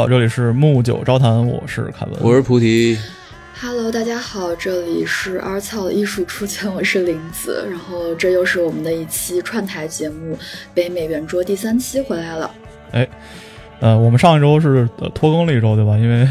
好，这里是木九招谈，我是凯文，我是菩提。Hello，大家好，这里是二草的艺术出圈，我是林子。然后这又是我们的一期串台节目，北美圆桌第三期回来了。哎，呃，我们上一周是拖更了一周，对吧？因为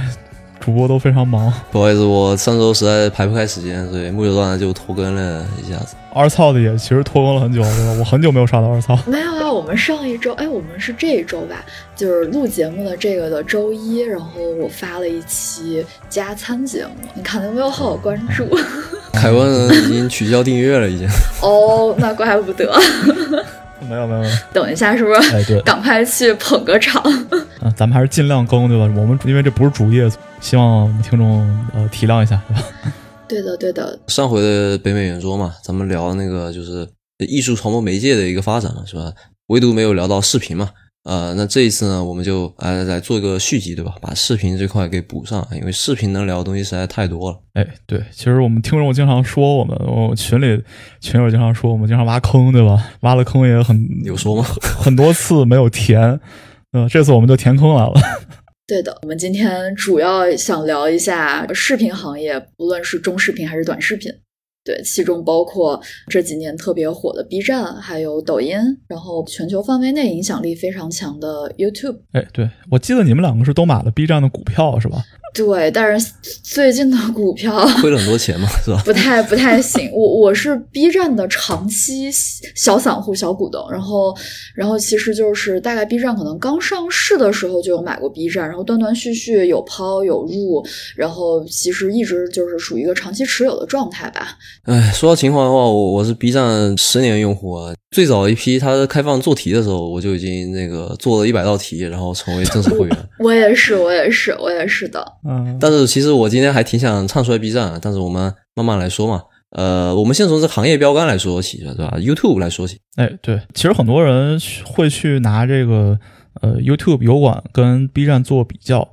主播都非常忙。不好意思，我上周实在排不开时间，所以木九招谈就拖更了一下子。二操的也其实拖更了很久，对吧？我很久没有刷到二操。没有啊，我们上一周，哎，我们是这一周吧？就是录节目的这个的周一，然后我发了一期加餐节目，你看有没有好关注？凯文已经取消订阅了，已经。哦，那怪不得。没有没有。等一下，是不是？哎，对，赶快去捧个场。啊，咱们还是尽量更，对吧？我们因为这不是主业，希望听众呃体谅一下，对吧？对的，对的。上回的北美圆桌嘛，咱们聊那个就是艺术传播媒介的一个发展嘛，是吧？唯独没有聊到视频嘛。呃，那这一次呢，我们就来来做一个续集，对吧？把视频这块给补上，因为视频能聊的东西实在太多了。哎，对，其实我们听众经常说我们，我群里群友经常说我们经常挖坑，对吧？挖了坑也很有说吗？很多次没有填，嗯，这次我们就填坑来了。对的，我们今天主要想聊一下视频行业，不论是中视频还是短视频。对，其中包括这几年特别火的 B 站，还有抖音，然后全球范围内影响力非常强的 YouTube。哎，对我记得你们两个是都买了 B 站的股票，是吧？对，但是最近的股票亏了很多钱嘛，是吧？不太不太行。我我是 B 站的长期小散户、小股东，然后然后其实就是大概 B 站可能刚上市的时候就有买过 B 站，然后断断续续有抛有入，然后其实一直就是属于一个长期持有的状态吧。哎，说到情怀的话，我我是 B 站十年用户啊。最早一批它开放做题的时候，我就已经那个做了一百道题，然后成为正式会员。我也是，我也是，我也是的。嗯，但是其实我今天还挺想唱出来 B 站，但是我们慢慢来说嘛。呃，我们先从这行业标杆来说起，对吧？YouTube 来说起。哎，对，其实很多人会去拿这个呃 YouTube 油管跟 B 站做比较。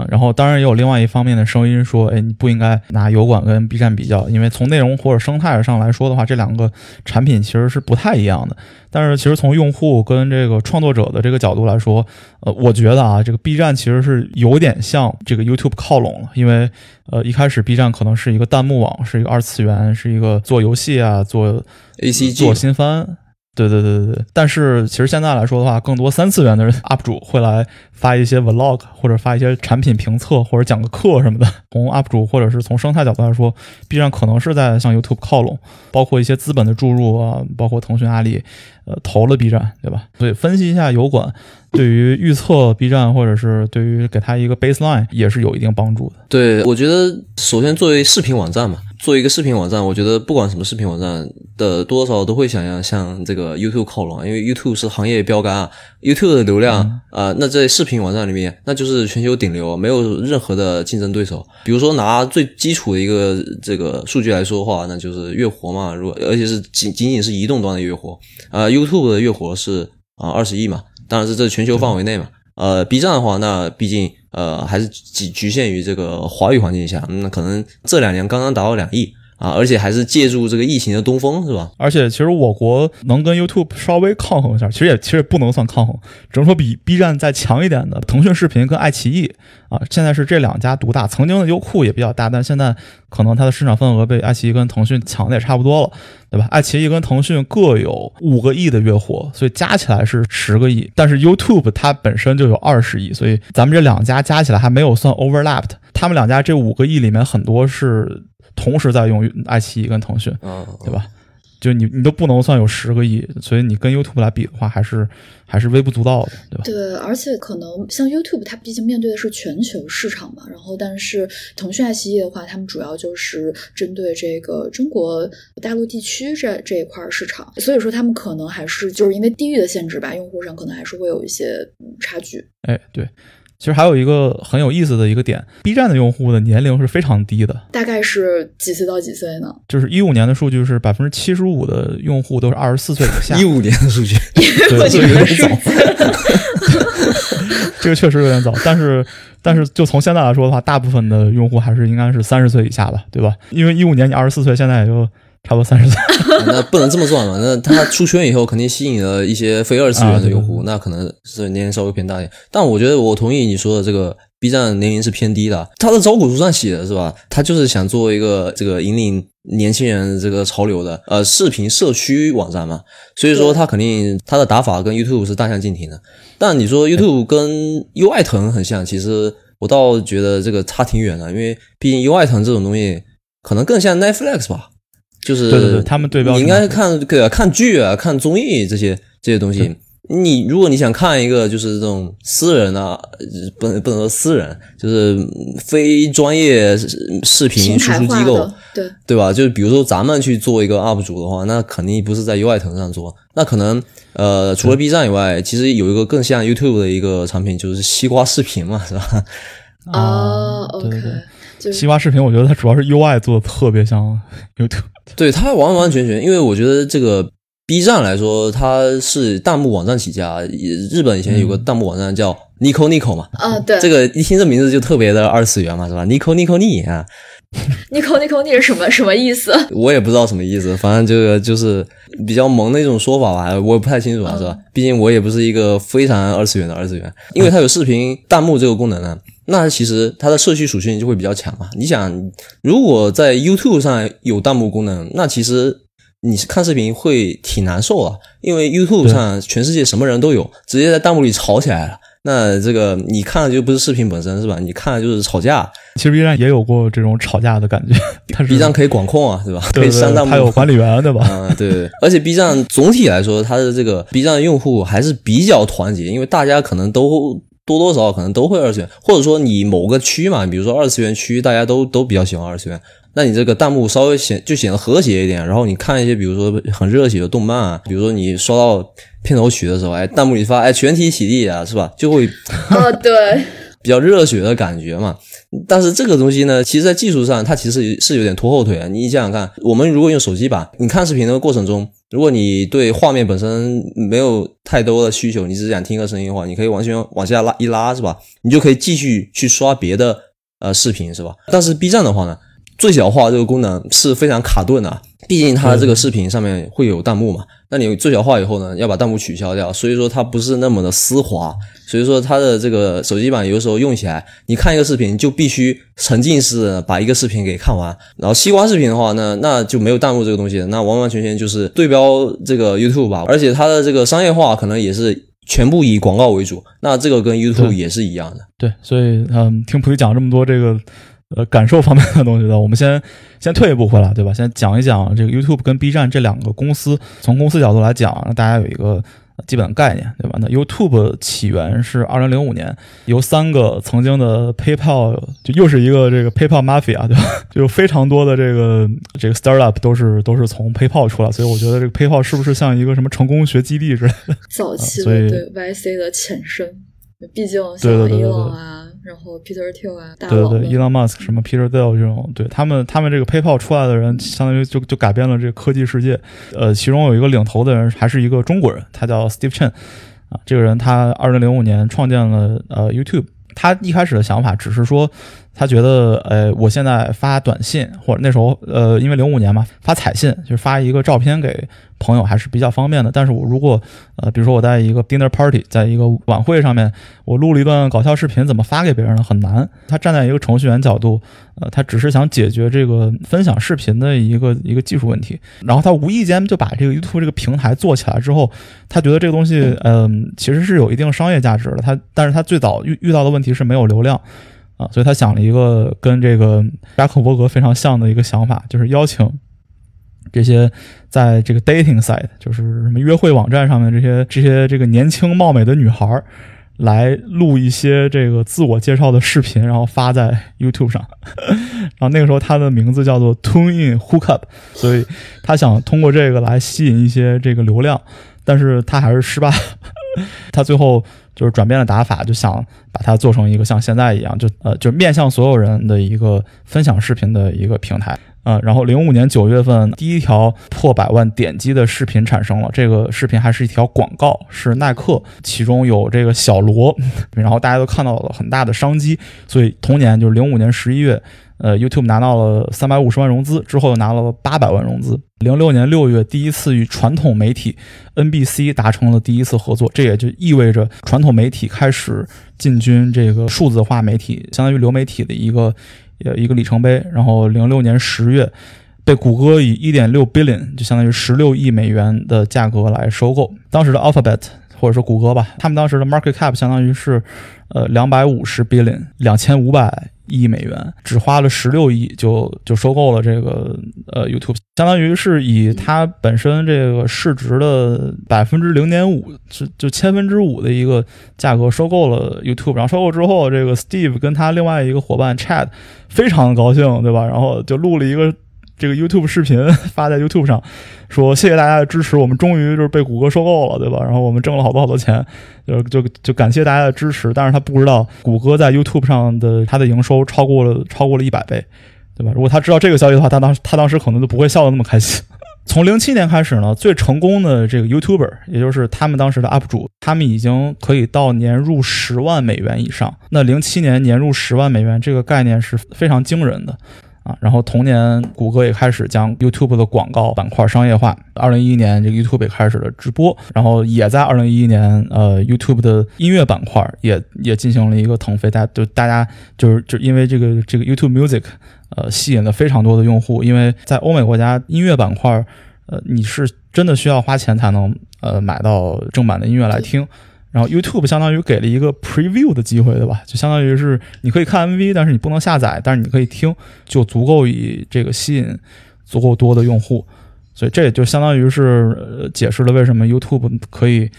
啊，然后当然也有另外一方面的声音说，哎，你不应该拿油管跟 B 站比较，因为从内容或者生态上来说的话，这两个产品其实是不太一样的。但是其实从用户跟这个创作者的这个角度来说，呃，我觉得啊，这个 B 站其实是有点向这个 YouTube 靠拢了，因为呃一开始 B 站可能是一个弹幕网，是一个二次元，是一个做游戏啊，做 ACG，做新番。对对对对对，但是其实现在来说的话，更多三次元的 UP 主会来发一些 Vlog，或者发一些产品评测，或者讲个课什么的。从 UP 主或者是从生态角度来说，B 站可能是在向 YouTube 靠拢，包括一些资本的注入啊，包括腾讯、阿里，呃，投了 B 站，对吧？所以分析一下油管，对于预测 B 站，或者是对于给它一个 baseline，也是有一定帮助的。对，我觉得首先作为视频网站嘛。做一个视频网站，我觉得不管什么视频网站的多少都会想要向这个 YouTube 靠拢，因为 YouTube 是行业标杆啊，YouTube 的流量啊，那在视频网站里面那就是全球顶流，没有任何的竞争对手。比如说拿最基础的一个这个数据来说的话，那就是月活嘛，如果而且是仅仅仅是移动端的月活，啊，YouTube 的月活是啊二十亿嘛，当然是这全球范围内嘛。呃，B 站的话，那毕竟呃还是局局限于这个华语环境下，那可能这两年刚刚达到两亿啊，而且还是借助这个疫情的东风，是吧？而且其实我国能跟 YouTube 稍微抗衡一下，其实也其实也不能算抗衡，只能说比 B 站再强一点的腾讯视频跟爱奇艺啊，现在是这两家独大。曾经的优酷也比较大，但现在可能它的市场份额被爱奇艺跟腾讯抢的也差不多了。对吧？爱奇艺跟腾讯各有五个亿的月活，所以加起来是十个亿。但是 YouTube 它本身就有二十亿，所以咱们这两家加起来还没有算 overlapped。他们两家这五个亿里面很多是同时在用爱奇艺跟腾讯，对吧？就你你都不能算有十个亿，所以你跟 YouTube 来比的话，还是还是微不足道的，对吧？对，而且可能像 YouTube，它毕竟面对的是全球市场嘛，然后但是腾讯、爱奇艺的话，他们主要就是针对这个中国大陆地区这这一块市场，所以说他们可能还是就是因为地域的限制吧，用户上可能还是会有一些差距。哎，对。其实还有一个很有意思的一个点，B 站的用户的年龄是非常低的，大概是几岁到几岁呢？就是一五年的数据是百分之七十五的用户都是二十四岁以下。一五年的数据，对，这个有点早。这个确实有点早，但是但是就从现在来说的话，大部分的用户还是应该是三十岁以下吧，对吧？因为一五年你二十四岁，现在也就差不多三十岁。那不能这么算嘛？那他出圈以后，肯定吸引了一些非二次元的用户，那可能是年龄稍微偏大一点。但我觉得我同意你说的这个 B 站年龄是偏低的，他的招股书上写的是吧？他就是想做一个这个引领年轻人这个潮流的呃视频社区网站嘛，所以说他肯定他的打法跟 YouTube 是大相径庭的。但你说 YouTube 跟优爱腾很像，其实我倒觉得这个差挺远的，因为毕竟优爱腾这种东西可能更像 Netflix 吧。就是对对对他们对标你应该是看对啊，看剧啊，看综艺这些这些东西。你如果你想看一个就是这种私人啊，呃不能不能说私人，就是非专业视频输出机构，，对，对吧？就是比如说咱们去做一个 UP 主的话，那肯定不是在优爱腾上做，那可能呃除了 B 站以外，其实有一个更像 YouTube 的一个产品，就是西瓜视频嘛，是吧？哦对西瓜视频，我觉得它主要是 UI 做的特别像 YouTube。对它完完全全，因为我觉得这个 B 站来说，它是弹幕网站起家。日本以前有个弹幕网站叫 Nico Nico 嘛，啊，对，这个一听这名字就特别的二次元嘛，是吧？Nico Nico Ni 啊，Nico Nico 你是什么什么意思？我也不知道什么意思，反正这个就是比较萌的一种说法吧，我也不太清楚啊，是吧？毕竟我也不是一个非常二次元的二次元，因为它有视频弹幕这个功能呢，那其实它的社区属性就会比较强嘛。你想，如果在 YouTube 上有弹幕功能，那其实你看视频会挺难受啊，因为 YouTube 上全世界什么人都有，直接在弹幕里吵起来了。那这个你看的就不是视频本身是吧？你看的就是吵架其实 B 站也有过这种吵架的感觉，它是，B 站可以管控啊，对吧？可对对对以删弹幕，还有管理员 对吧？嗯，对而且 B 站总体来说，它的这个 B 站的用户还是比较团结，因为大家可能都多多少少可能都会二次元，或者说你某个区嘛，比如说二次元区，大家都都比较喜欢二次元，那你这个弹幕稍微显就显得和谐一点，然后你看一些比如说很热血的动漫啊，比如说你刷到片头曲的时候，哎，弹幕里发哎全体起立啊，是吧？就会哦，对，比较热血的感觉嘛。但是这个东西呢，其实在技术上它其实是有点拖后腿啊。你想想看，我们如果用手机版，你看视频的过程中，如果你对画面本身没有太多的需求，你只是想听个声音的话，你可以完全往下拉一拉，是吧？你就可以继续去刷别的呃视频，是吧？但是 B 站的话呢，最小化这个功能是非常卡顿的啊，毕竟它这个视频上面会有弹幕嘛。那你最小化以后呢，要把弹幕取消掉，所以说它不是那么的丝滑，所以说它的这个手机版有的时候用起来，你看一个视频就必须沉浸式的把一个视频给看完。然后西瓜视频的话呢，那就没有弹幕这个东西了，那完完全全就是对标这个 YouTube 吧，而且它的这个商业化可能也是全部以广告为主，那这个跟 YouTube 也是一样的。对，所以嗯，听菩提讲这么多这个呃感受方面的东西的，我们先先退一步回来，对吧？先讲一讲这个 YouTube 跟 B 站这两个公司，从公司角度来讲，让大家有一个基本的概念，对吧？那 YouTube 起源是二零零五年，由三个曾经的 PayPal，就又是一个这个 PayPal Mafia，对吧？就非常多的这个这个 startup 都是都是从 PayPal 出来，所以我觉得这个 PayPal 是不是像一个什么成功学基地之类的？早期对 YC 的前身，毕竟对像对对啊，然后 Peter Thiel 啊，大对对，Elon Musk 什么 Peter Thiel 这种，对他们他们这个 PayPal 出来的人，相当于就就改变了这个科技世界。呃，其中有一个领头的人还是一个中国人，他叫 Steve Chen 啊，这个人他二零零五年创建了呃 YouTube。他一开始的想法只是说，他觉得，呃，我现在发短信或者那时候，呃，因为零五年嘛，发彩信就是发一个照片给朋友还是比较方便的。但是我如果，呃，比如说我在一个 dinner party，在一个晚会上面，我录了一段搞笑视频，怎么发给别人呢？很难。他站在一个程序员角度，呃，他只是想解决这个分享视频的一个一个技术问题。然后他无意间就把这个 YouTube 这个平台做起来之后，他觉得这个东西，嗯、其实是有一定商业价值的。他，但是他最早遇遇到的问题是没有流量。啊，所以他想了一个跟这个扎克伯格非常像的一个想法，就是邀请这些在这个 dating site，就是什么约会网站上面这些这些这个年轻貌美的女孩儿，来录一些这个自我介绍的视频，然后发在 YouTube 上。然后那个时候他的名字叫做 Tune In Hookup，所以他想通过这个来吸引一些这个流量，但是他还是失败。他最后就是转变了打法，就想把它做成一个像现在一样，就呃就面向所有人的一个分享视频的一个平台。呃，然后零五年九月份，第一条破百万点击的视频产生了。这个视频还是一条广告，是耐克，其中有这个小罗，然后大家都看到了很大的商机。所以同年就是零五年十一月，呃，YouTube 拿到了三百五十万融资，之后又拿到了八百万融资。零六年六月，第一次与传统媒体 NBC 达成了第一次合作，这也就意味着传统媒体开始进军这个数字化媒体，相当于流媒体的一个。有，一个里程碑。然后，零六年十月，被谷歌以一点六 billion，就相当于十六亿美元的价格来收购。当时的 Alphabet 或者说谷歌吧，他们当时的 market cap 相当于是呃两百五十 billion，两千五百。亿美元，只花了十六亿就就收购了这个呃 YouTube，相当于是以它本身这个市值的百分之零点五，就就千分之五的一个价格收购了 YouTube。然后收购之后，这个 Steve 跟他另外一个伙伴 Chad 非常高兴，对吧？然后就录了一个。这个 YouTube 视频 发在 YouTube 上，说谢谢大家的支持，我们终于就是被谷歌收购了，对吧？然后我们挣了好多好多钱，就就就感谢大家的支持。但是他不知道，谷歌在 YouTube 上的它的营收超过了超过了一百倍，对吧？如果他知道这个消息的话，他当他当时可能就不会笑得那么开心。从零七年开始呢，最成功的这个 YouTuber，也就是他们当时的 UP 主，他们已经可以到年入十万美元以上。那零七年年入十万美元这个概念是非常惊人的。啊，然后同年，谷歌也开始将 YouTube 的广告板块商业化。二零一一年，这个 YouTube 也开始了直播，然后也在二零一一年，呃，YouTube 的音乐板块也也进行了一个腾飞。大家就大家就是就因为这个这个 YouTube Music，呃，吸引了非常多的用户。因为在欧美国家，音乐板块，呃，你是真的需要花钱才能呃买到正版的音乐来听。然后 YouTube 相当于给了一个 preview 的机会，对吧？就相当于是你可以看 MV，但是你不能下载，但是你可以听，就足够以这个吸引足够多的用户。所以这也就相当于是解释了为什么 YouTube 可以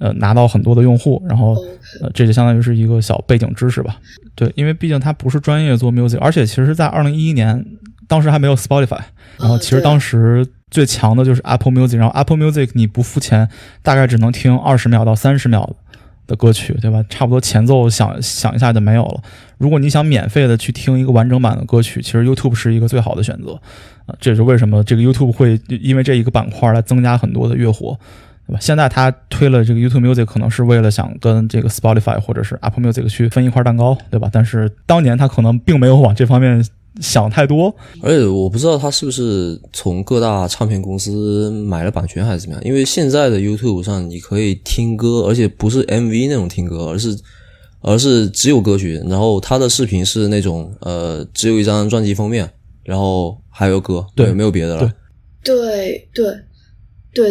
呃拿到很多的用户。然后呃这就相当于是一个小背景知识吧。对，因为毕竟它不是专业做 music，而且其实在二零一一年，当时还没有 Spotify，然后其实当时。最强的就是 Apple Music，然后 Apple Music 你不付钱，大概只能听二十秒到三十秒的歌曲，对吧？差不多前奏响响一下就没有了。如果你想免费的去听一个完整版的歌曲，其实 YouTube 是一个最好的选择啊。这也是为什么这个 YouTube 会因为这一个板块来增加很多的月活，对吧？现在他推了这个 YouTube Music，可能是为了想跟这个 Spotify 或者是 Apple Music 去分一块蛋糕，对吧？但是当年他可能并没有往这方面。想太多，而且我不知道他是不是从各大唱片公司买了版权还是怎么样。因为现在的 YouTube 上你可以听歌，而且不是 MV 那种听歌，而是而是只有歌曲。然后他的视频是那种呃，只有一张专辑封面，然后还有歌，对，没有别的了。对对。对，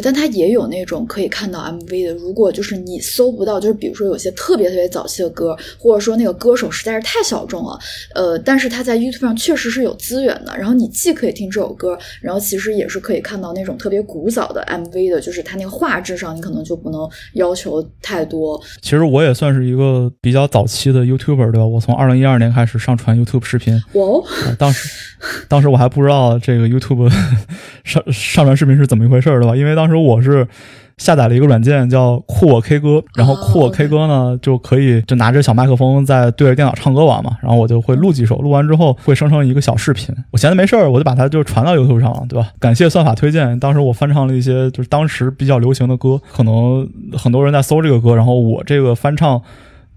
但它也有那种可以看到 MV 的。如果就是你搜不到，就是比如说有些特别特别早期的歌，或者说那个歌手实在是太小众了，呃，但是他在 YouTube 上确实是有资源的。然后你既可以听这首歌，然后其实也是可以看到那种特别古早的 MV 的，就是它那个画质上你可能就不能要求太多。其实我也算是一个比较早期的 YouTuber，对吧？我从二零一二年开始上传 YouTube 视频。哦，当时当时我还不知道这个 YouTube 上上传视频是怎么一回事，对吧？因为当时我是下载了一个软件叫酷我 K 歌，然后酷我 K 歌呢就可以就拿着小麦克风在对着电脑唱歌玩嘛，然后我就会录几首，录完之后会生成一个小视频。我闲着没事儿，我就把它就传到 YouTube 上了，对吧？感谢算法推荐，当时我翻唱了一些就是当时比较流行的歌，可能很多人在搜这个歌，然后我这个翻唱，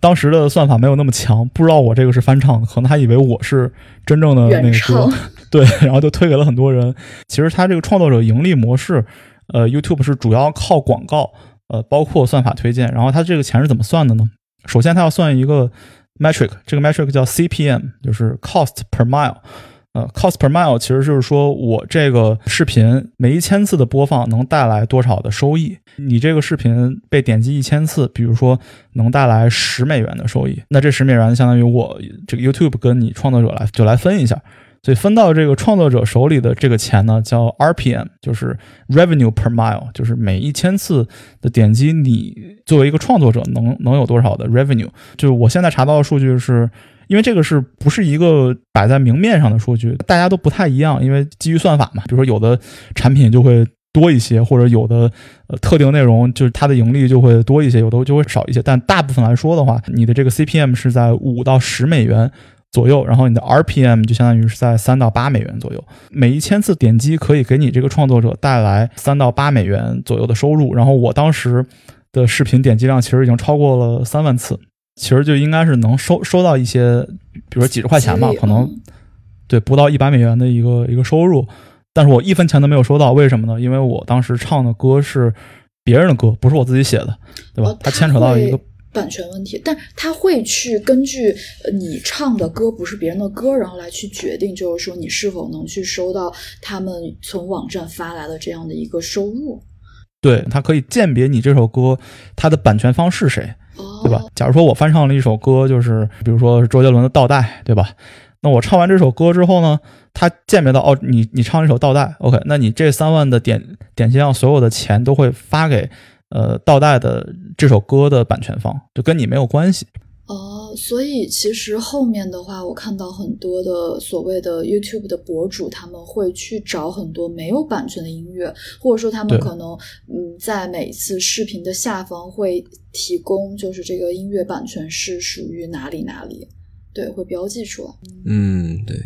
当时的算法没有那么强，不知道我这个是翻唱，可能他以为我是真正的那个歌，对，然后就推给了很多人。其实他这个创作者盈利模式。呃，YouTube 是主要靠广告，呃，包括算法推荐。然后它这个钱是怎么算的呢？首先，它要算一个 metric，这个 metric 叫 CPM，就是 cost per mile。呃，cost per mile 其实就是说我这个视频每一千次的播放能带来多少的收益。你这个视频被点击一千次，比如说能带来十美元的收益，那这十美元相当于我这个 YouTube 跟你创作者来就来分一下。所以分到这个创作者手里的这个钱呢，叫 RPM，就是 Revenue per mile，就是每一千次的点击，你作为一个创作者能能有多少的 Revenue？就是我现在查到的数据是，因为这个是不是一个摆在明面上的数据，大家都不太一样，因为基于算法嘛。比如说有的产品就会多一些，或者有的呃特定内容就是它的盈利就会多一些，有的就会少一些。但大部分来说的话，你的这个 CPM 是在五到十美元左右，然后你的 RPM 就相当于是在三到八美元左右。每一千次点击可以给你这个创作者带来三到八美元左右的收入。然后我当时的视频点击量其实已经超过了三万次，其实就应该是能收收到一些，比如说几十块钱吧，可能对不到一百美元的一个一个收入。但是我一分钱都没有收到，为什么呢？因为我当时唱的歌是别人的歌，不是我自己写的，对吧？它牵扯到一个版权问题，但他会去根据你唱的歌不是别人的歌，然后来去决定，就是说你是否能去收到他们从网站发来的这样的一个收入。对，他可以鉴别你这首歌它的版权方是谁，对吧？假如说我翻唱了一首歌，就是比如说周杰伦的《倒带》，对吧？那我唱完这首歌之后呢？他鉴别到哦，你你唱一首倒带，OK，那你这三万的点点击量，所有的钱都会发给呃倒带的这首歌的版权方，就跟你没有关系。哦，所以其实后面的话，我看到很多的所谓的 YouTube 的博主，他们会去找很多没有版权的音乐，或者说他们可能嗯，在每次视频的下方会提供，就是这个音乐版权是属于哪里哪里，对，会标记出来。嗯，对。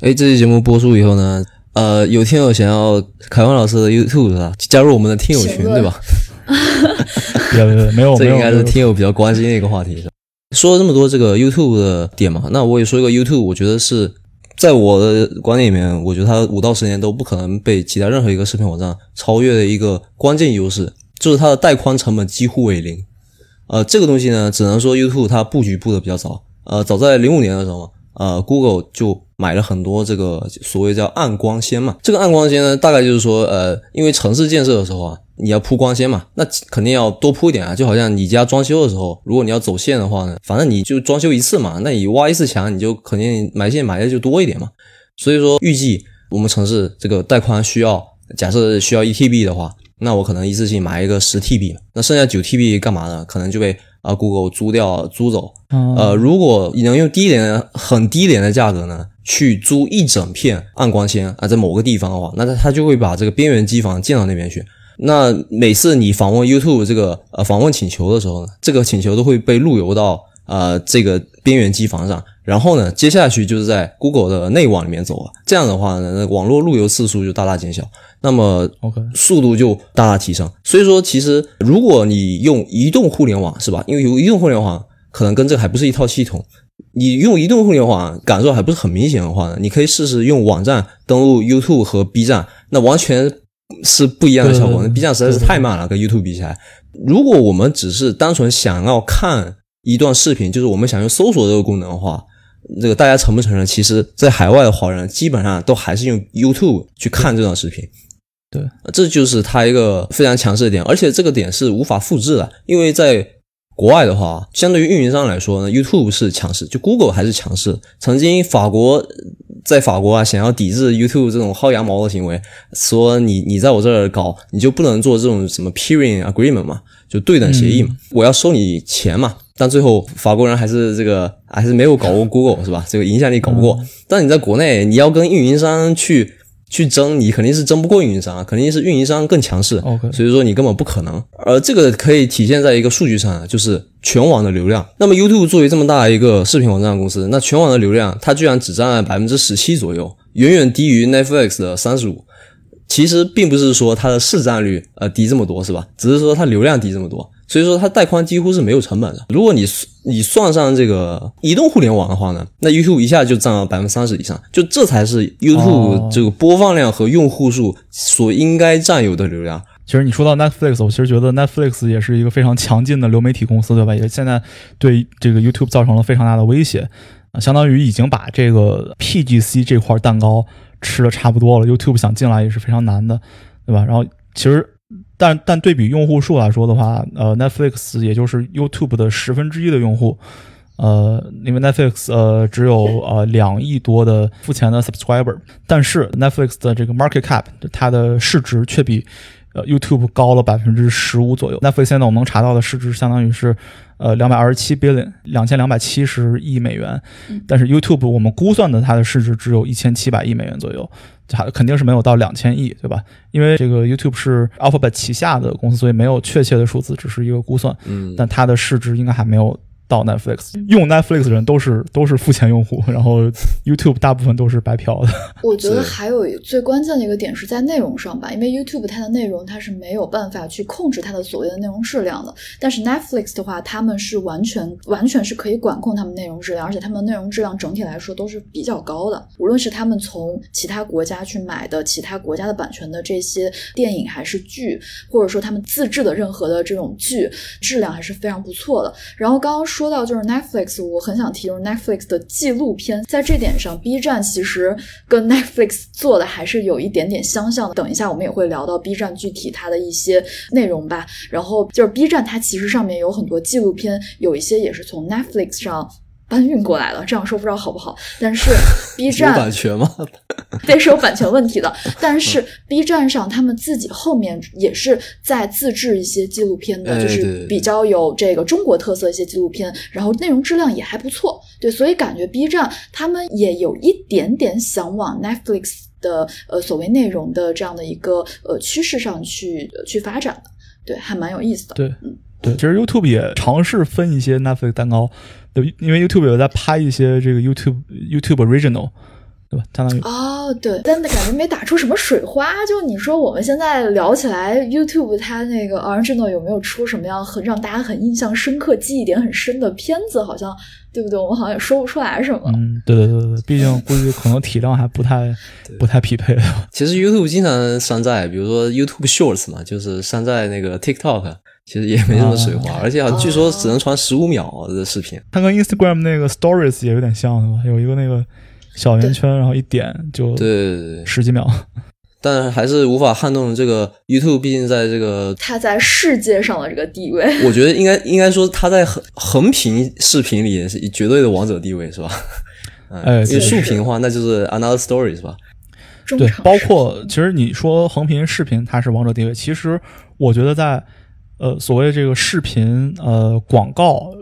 哎，这期节目播出以后呢，呃，有听友想要凯文老师的 YouTube 是吧？加入我们的听友群，对吧？别别别，没有，这应该是听友比较关心的一个话题。说了这么多这个 YouTube 的点嘛，那我也说一个 YouTube，我觉得是在我的观点里面，我觉得它五到十年都不可能被其他任何一个视频网站超越的一个关键优势，就是它的带宽成本几乎为零。呃，这个东西呢，只能说 YouTube 它布局布的比较早。呃，早在零五年的时候。呃，Google 就买了很多这个所谓叫暗光纤嘛。这个暗光纤呢，大概就是说，呃，因为城市建设的时候啊，你要铺光纤嘛，那肯定要多铺一点啊。就好像你家装修的时候，如果你要走线的话呢，反正你就装修一次嘛，那你挖一次墙，你就肯定埋线埋的就多一点嘛。所以说，预计我们城市这个带宽需要，假设需要一 TB 的话，那我可能一次性埋一个十 TB，那剩下九 TB 干嘛呢？可能就被。啊，Google 租掉租走，呃，如果你能用低廉、很低廉的价格呢，去租一整片暗光纤啊，在某个地方的话，那它它就会把这个边缘机房建到那边去。那每次你访问 YouTube 这个呃访问请求的时候呢，这个请求都会被路由到呃这个边缘机房上。然后呢，接下去就是在 Google 的内网里面走了。这样的话呢，网络路由次数就大大减小，那么 OK 速度就大大提升。所以说，其实如果你用移动互联网是吧？因为有移动互联网可能跟这个还不是一套系统，你用移动互联网感受还不是很明显的话呢，你可以试试用网站登录 YouTube 和 B 站，那完全是不一样的效果。那 B 站实在是太慢了，跟 YouTube 比起来。如果我们只是单纯想要看一段视频，就是我们想用搜索这个功能的话。这个大家承不承认？其实，在海外的华人基本上都还是用 YouTube 去看这段视频。对，这就是它一个非常强势的点，而且这个点是无法复制的。因为在国外的话，相对于运营商来说呢，YouTube 是强势，就 Google 还是强势。曾经法国在法国啊，想要抵制 YouTube 这种薅羊毛的行为，说你你在我这儿搞，你就不能做这种什么 Peering Agreement 嘛，就对等协议嘛，我要收你钱嘛。但最后法国人还是这个还是没有搞过 Google 是吧？这个影响力搞不过。但你在国内，你要跟运营商去去争，你肯定是争不过运营商，肯定是运营商更强势。OK，所以说你根本不可能。而这个可以体现在一个数据上，就是全网的流量。那么 YouTube 作为这么大一个视频网站公司，那全网的流量它居然只占了百分之十七左右，远远低于 Netflix 的三十五。其实并不是说它的市占率呃低这么多是吧？只是说它流量低这么多。所以说它带宽几乎是没有成本的。如果你你算上这个移动互联网的话呢，那 YouTube 一下就占了百分之三十以上，就这才是 YouTube 这个播放量和用户数所应该占有的流量。其实你说到 Netflix，我其实觉得 Netflix 也是一个非常强劲的流媒体公司，对吧？也现在对这个 YouTube 造成了非常大的威胁，啊，相当于已经把这个 PGC 这块蛋糕吃的差不多了。YouTube 想进来也是非常难的，对吧？然后其实。但但对比用户数来说的话，呃，Netflix 也就是 YouTube 的十分之一的用户，呃，因为 Netflix 呃只有呃两亿多的付钱的 subscriber，但是 Netflix 的这个 market cap 它的市值却比呃 YouTube 高了百分之十五左右。Netflix 现在我们能查到的市值相当于是呃两百二十七 billion 两千两百七十亿美元，但是 YouTube 我们估算的它的市值只有一千七百亿美元左右，它肯定是没有到两千亿，对吧？因为这个 YouTube 是 Alphabet 旗下的公司，所以没有确切的数字，只是一个估算。嗯，但它的市值应该还没有到 Netflix。用 Netflix 的人都是都是付钱用户，然后 YouTube 大部分都是白嫖的。我觉得还有最关键的一个点是在内容上吧，因为 YouTube 它的内容它是没有办法去控制它的所谓的内容质量的，但是 Netflix 的话，他们是完全完全是可以管控他们内容质量，而且他们的内容质量整体来说都是比较高的，无论是他们从其他国家去买的其他国家的版权的这些电影还是剧，或者说他们自制的任何的这种剧，质量还是非常不错的。然后刚刚说说到就是 Netflix，我很想提就是 Netflix 的纪录片，在这点上，B 站其实跟 Netflix 做的还是有一点点相像的。等一下我们也会聊到 B 站具体它的一些内容吧。然后就是 B 站它其实上面有很多纪录片，有一些也是从 Netflix 上。搬运过来了，这样说不知道好不好，但是 B 站版权吗？对，是有版权问题的。但嗯是 B 站上他们自己后面也是在自制一些纪录片的，哎就是比较有这个中国特色一些纪录片，然后内容质量也还不错。对，所以感觉 B 站他们也有一点点想往 Netflix 的呃所谓内容的这样的一个呃趋势上去、呃去发展的。对，还蛮有意思的。对嗯对，其实 YouTube 也尝试分一些 Netflix 蛋糕，对，因为 YouTube 有在拍一些这个 YouTube YouTube Original，对吧？相当于哦，对，但感觉没打出什么水花。就你说我们现在聊起来，YouTube 它那个 original 有没有出什么样很让大家很印象深刻、记忆点很深的片子？好像对不对？我们好像也说不出来什么。嗯，对对对对，毕竟估计可能体量还不太 不太匹配。其实 YouTube 经常山寨，比如说 YouTube Shorts 嘛，就是山寨那个 TikTok，其实也没什么水花，而且好像据说只能传十五秒的视频。它跟 Instagram 那个 Stories 也有点像，对吧？有一个那个小圆圈，然后一点就对十几秒。但还是无法撼动这个 YouTube，毕竟在这个，它在世界上的这个地位，我觉得应该应该说它在横横屏视频里也是绝对的王者地位，是吧？嗯哎因为竖屏的话，那就是 Another Story，是吧？对，包括其实你说横屏视频它是王者地位，其实我觉得在呃所谓这个视频呃广告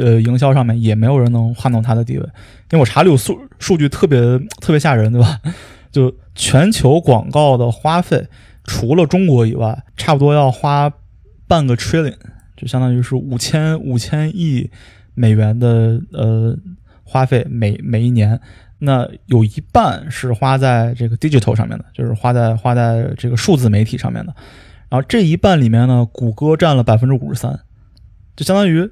呃营销上面也没有人能撼动它的地位，因为我查了有数数据特别特别吓人，对吧？就全球广告的花费，除了中国以外，差不多要花半个 trillion，就相当于是五千五千亿美元的呃花费每每一年。那有一半是花在这个 digital 上面的，就是花在花在这个数字媒体上面的。然后这一半里面呢，谷歌占了百分之五十三，就相当于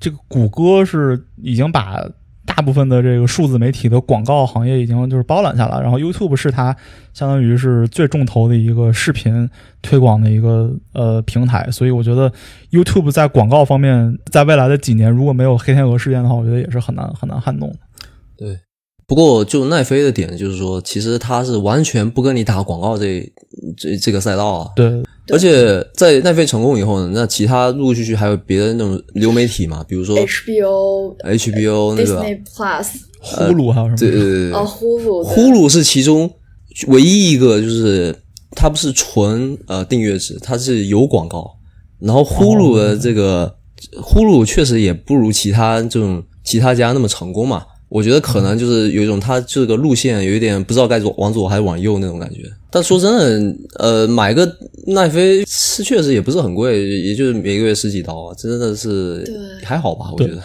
这个谷歌是已经把大部分的这个数字媒体的广告行业已经就是包揽下来，然后 YouTube 是它相当于是最重头的一个视频推广的一个呃平台，所以我觉得 YouTube 在广告方面，在未来的几年如果没有黑天鹅事件的话，我觉得也是很难很难撼动的。对。不过，就奈飞的点就是说，其实它是完全不跟你打广告这这这个赛道啊。对，而且在奈飞成功以后呢，那其他陆陆续续还有别的那种流媒体嘛，比如说 HBO、HBO 那个，Disney Plus、呼噜还有什么？对对对对，哦呼噜、呼噜是其中唯一一个，就是它不是纯呃订阅制，它是有广告。然后呼噜的这个、呼噜确实也不如其他这种其他家那么成功嘛。我觉得可能就是有一种他这个路线有一点不知道该左往左还是往右那种感觉。但说真的，呃，买个奈飞是确实也不是很贵，也就是每个月十几刀，真的是还好吧？我觉得。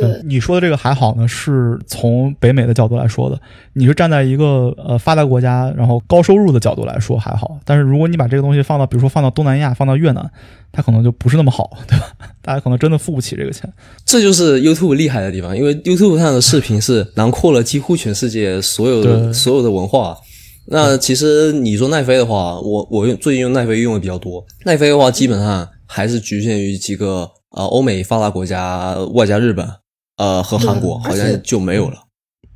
对你说的这个还好呢，是从北美的角度来说的。你是站在一个呃发达国家，然后高收入的角度来说还好，但是如果你把这个东西放到，比如说放到东南亚，放到越南，它可能就不是那么好，对吧？大家可能真的付不起这个钱。这就是 YouTube 厉害的地方，因为 YouTube 上的视频是囊括了几乎全世界所有的所有的文化。那其实你说奈飞的话，我我用最近用奈飞用的比较多。奈飞的话，基本上还是局限于几个呃欧美发达国家，外加日本，呃和韩国，好像就没有了。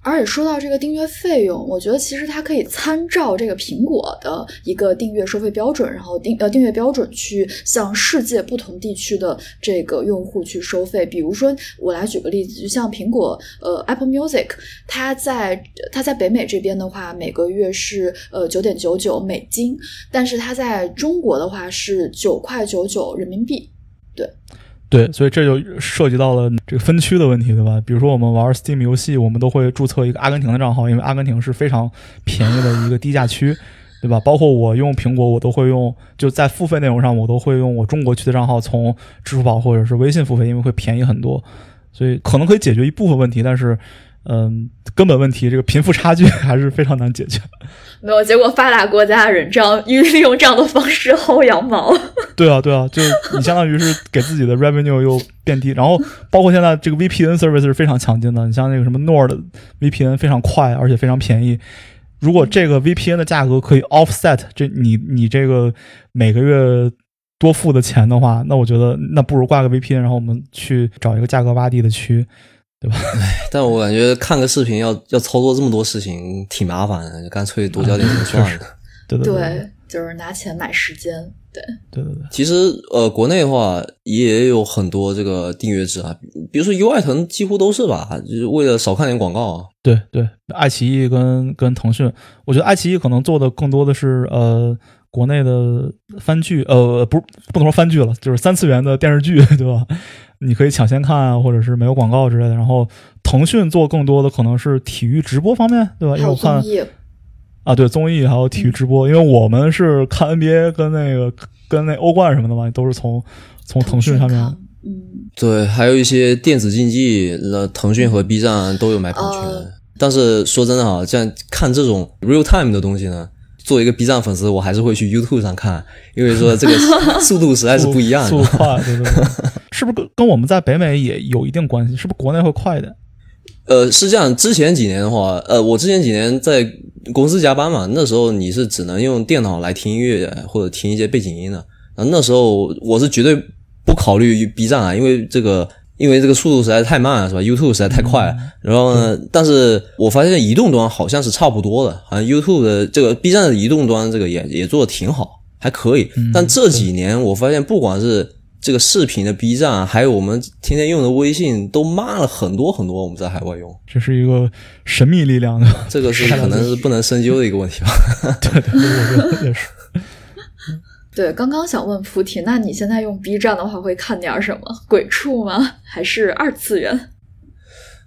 而且说到这个订阅费用，我觉得其实它可以参照这个苹果的一个订阅收费标准，然后订呃订阅标准去向世界不同地区的这个用户去收费。比如说，我来举个例子，就像苹果呃 Apple Music，它在它在北美这边的话，每个月是呃九点九九美金，但是它在中国的话是九块九九人民币。对。对，所以这就涉及到了这个分区的问题，对吧？比如说我们玩 Steam 游戏，我们都会注册一个阿根廷的账号，因为阿根廷是非常便宜的一个低价区，对吧？包括我用苹果，我都会用就在付费内容上，我都会用我中国区的账号从支付宝或者是微信付费，因为会便宜很多，所以可能可以解决一部分问题，但是。嗯，根本问题，这个贫富差距还是非常难解决。没有结果，发达国家的人这样利用这样的方式薅羊毛。对啊，对啊，就你相当于是给自己的 revenue 又变低，然后包括现在这个 VPN service 是非常强劲的。你像那个什么 Nord VPN 非常快，而且非常便宜。如果这个 VPN 的价格可以 offset 这你你这个每个月多付的钱的话，那我觉得那不如挂个 VPN，然后我们去找一个价格洼地的区。对吧？但我感觉看个视频要要操作这么多事情挺麻烦的，就干脆多交点钱算了。对对对，就是拿钱买时间。对对对对。其实呃，国内的话也有很多这个订阅制啊，比如说优爱腾几乎都是吧，就是为了少看点广告。对对，爱奇艺跟跟腾讯，我觉得爱奇艺可能做的更多的是呃国内的番剧，呃不不能说番剧了，就是三次元的电视剧，对吧？你可以抢先看啊，或者是没有广告之类的。然后腾讯做更多的可能是体育直播方面，对吧？因为我看啊，对综艺还有体育直播，因为我们是看 NBA 跟那个跟那欧冠什么的嘛，都是从从腾讯上面。嗯，对，还有一些电子竞技，那腾讯和 B 站都有买版权。但是说真的哈，像看这种 real time 的东西呢。作为一个 B 站粉丝，我还是会去 YouTube 上看，因为说这个 速度实在是不一样，速度快，对对对，是不是跟跟我们在北美也有一定关系？是不是国内会快一点？呃，是这样，之前几年的话，呃，我之前几年在公司加班嘛，那时候你是只能用电脑来听音乐或者听一些背景音的，啊，那时候我是绝对不考虑 B 站啊，因为这个。因为这个速度实在太慢了，是吧？YouTube 实在太快了。然后呢，但是我发现移动端好像是差不多的，好像 YouTube 的这个 B 站的移动端这个也也做的挺好，还可以。但这几年我发现，不管是这个视频的 B 站，还有我们天天用的微信，都慢了很多很多。我们在海外用，这是一个神秘力量，这个是 可能是不能深究的一个问题吧？对 对对，我觉得也是。对，刚刚想问菩提，那你现在用 B 站的话会看点什么？鬼畜吗？还是二次元？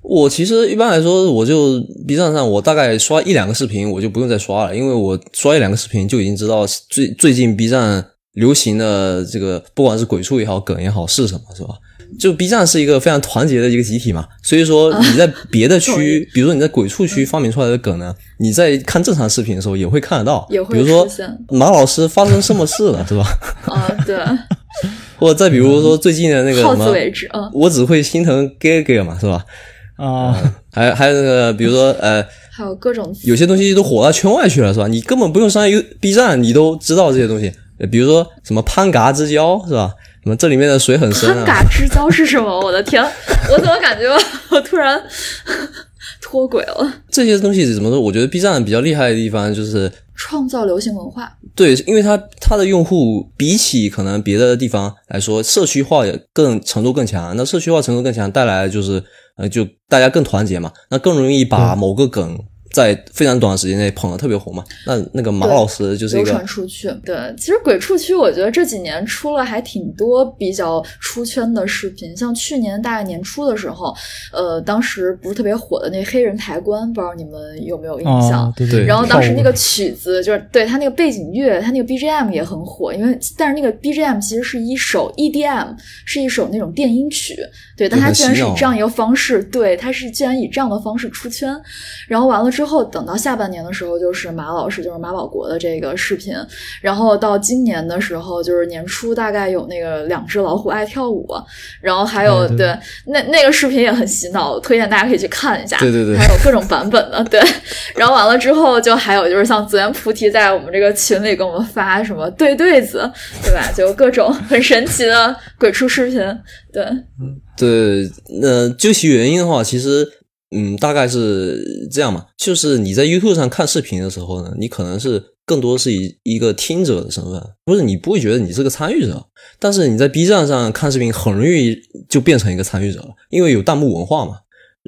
我其实一般来说，我就 B 站上，我大概刷一两个视频，我就不用再刷了，因为我刷一两个视频就已经知道最最近 B 站流行的这个，不管是鬼畜也好，梗也好，是什么，是吧？就 B 站是一个非常团结的一个集体嘛，所以说你在别的区，比如说你在鬼畜区发明出来的梗呢，你在看正常视频的时候也会看得到，也会比如说马老师发生什么事了，是吧？啊，对。或者再比如说最近的那个什么，我只会心疼 gay gay 嘛，是吧？啊，还还有那个，比如说呃，还有各种有些东西都火到圈外去了，是吧？你根本不用上 U B 站，你都知道这些东西，比如说什么攀嘎之交，是吧？这里面的水很深啊！攀嘎之交是什么？我的天，我怎么感觉我 突然脱轨了？这些东西怎么说？我觉得 B 站比较厉害的地方就是创造流行文化。对，因为它它的用户比起可能别的地方来说，社区化也更程度更强。那社区化程度更强，带来就是呃，就大家更团结嘛，那更容易把某个梗。在非常短的时间内捧得特别红嘛？那那个马老师就是一个流传出去。对，其实鬼畜区我觉得这几年出了还挺多比较出圈的视频，像去年大概年初的时候，呃，当时不是特别火的那黑人抬棺，不知道你们有没有印象？对对。然后当时那个曲子就是对他那个背景乐，他那个 BGM 也很火，因为但是那个 BGM 其实是一首 EDM，是一首那种电音曲。对，但他居然是以这样一个方式，对，他是居然以这样的方式出圈，然后完了之后，等到下半年的时候，就是马老师，就是马保国的这个视频，然后到今年的时候，就是年初大概有那个两只老虎爱跳舞，然后还有对，那那个视频也很洗脑，推荐大家可以去看一下，对对对，还有各种版本的，对，然后完了之后，就还有就是像紫源菩提在我们这个群里给我们发什么对对子，对吧？就各种很神奇的鬼畜视频，对，对，那究其原因的话，其实嗯，大概是这样嘛，就是你在 YouTube 上看视频的时候呢，你可能是更多是以一个听者的身份，不是你不会觉得你是个参与者，但是你在 B 站上看视频很容易就变成一个参与者了，因为有弹幕文化嘛。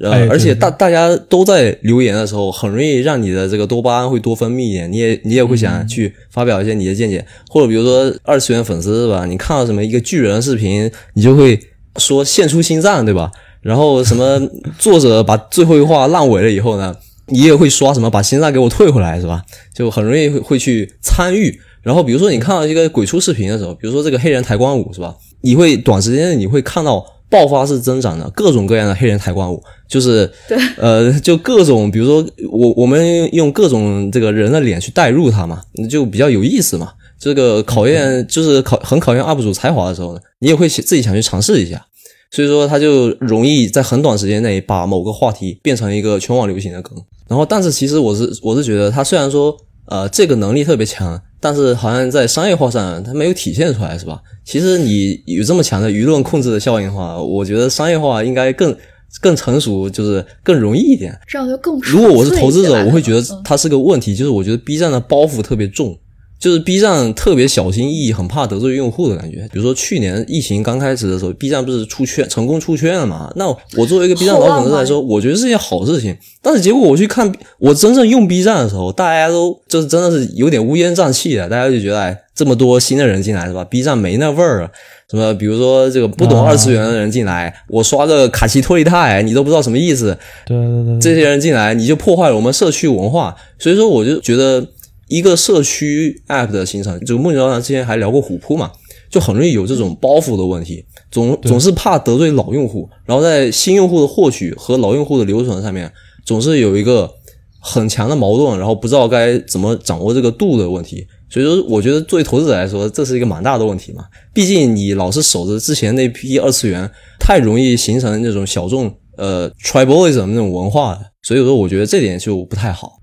呃，哎而且大大家都在留言的时候，很容易让你的这个多巴胺会多分泌一点，你也你也会想去发表一些你的见解，或者比如说二次元粉丝是吧？你看到什么一个巨人视频，你就会说献出心脏，对吧？然后什么作者把最后一话烂尾了以后呢，你也会刷什么把心脏给我退回来，是吧？就很容易会会去参与。然后比如说你看到一个鬼畜视频的时候，比如说这个黑人抬棺舞是吧？你会短时间内你会看到爆发式增长的各种各样的黑人抬棺舞，就是对呃，就各种，比如说我我们用各种这个人的脸去代入他嘛，就比较有意思嘛。这个考验就是考很考验 UP 主才华的时候呢，你也会自己想去尝试一下。所以说，他就容易在很短时间内把某个话题变成一个全网流行的梗。然后，但是其实我是我是觉得，他虽然说呃这个能力特别强，但是好像在商业化上他没有体现出来，是吧？其实你有这么强的舆论控制的效应的话，我觉得商业化应该更更成熟，就是更容易一点。这样就更如果我是投资者，我会觉得嗯它是个问题，就是我觉得 B 站的包袱特别重，就是 B 站特别小心翼翼，很怕得罪用户的感觉。比如说去年疫情刚开始的时候，B 站不是出圈成功出圈了嘛？那我作为一个 B 站老粉丝来说，我觉得是件好事情。但是结果我去看，我真正用 B 站的时候，大家都就是真的是有点乌烟瘴气的，大家就觉得哎，这么多新的人进来是吧？B 站没那味儿了。什么，比如说这个不懂啊二次元的人进来，我刷个卡奇托利泰，你都不知道什么意思。对对对，这些人进来，你就破坏了我们社区文化。所以说，我就觉得一个社区 app 的形成，就梦九上之前还聊过虎扑嘛，就很容易有这种包袱的问题，总总是怕得罪老用户，然后在新用户的获取和老用户的留存上面，总是有一个很强的矛盾，然后不知道该怎么掌握这个度的问题。所以说，我觉得作为投资者来说，这是一个蛮大的问题嘛。毕竟你老是守着之前那批二次元，太容易形成那种小众呃 tribalism 那种文化了。所以说，我觉得这点就不太好。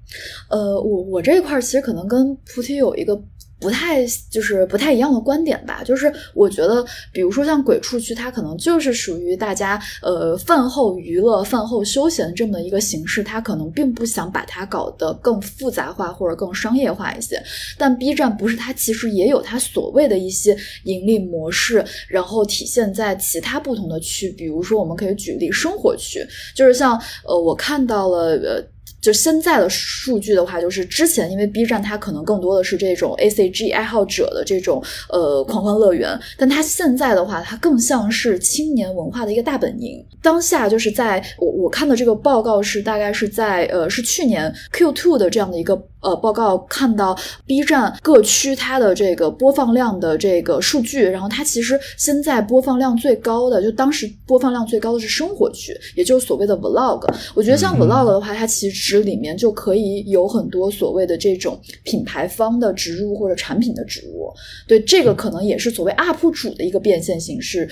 呃，我我这一块儿其实可能跟菩提有一个不太就是不太一样的观点吧，就是我觉得，比如说像鬼畜区，它可能就是属于大家呃饭后娱乐、饭后休闲这么一个形式，它可能并不想把它搞得更复杂化或者更商业化一些。但 B 站不是，它其实也有它所谓的一些盈利模式，然后体现在其他不同的区，比如说我们可以举例生活区，就是像呃我看到了呃。就现在的数据的话，就是之前因为 B 站它可能更多的是这种 A C G 爱好者的这种呃狂欢乐园，但它现在的话，它更像是青年文化的一个大本营。当下就是在我我看的这个报告是大概是在呃是去年 Q two 的这样的一个呃报告，看到 B 站各区它的这个播放量的这个数据，然后它其实现在播放量最高的，就当时播放量最高的是生活区，也就是所谓的 Vlog。我觉得像 Vlog 的话，它其实里面就可以有很多所谓的这种品牌方的植入或者产品的植入。对，这个可能也是所谓 UP 主的一个变现形式。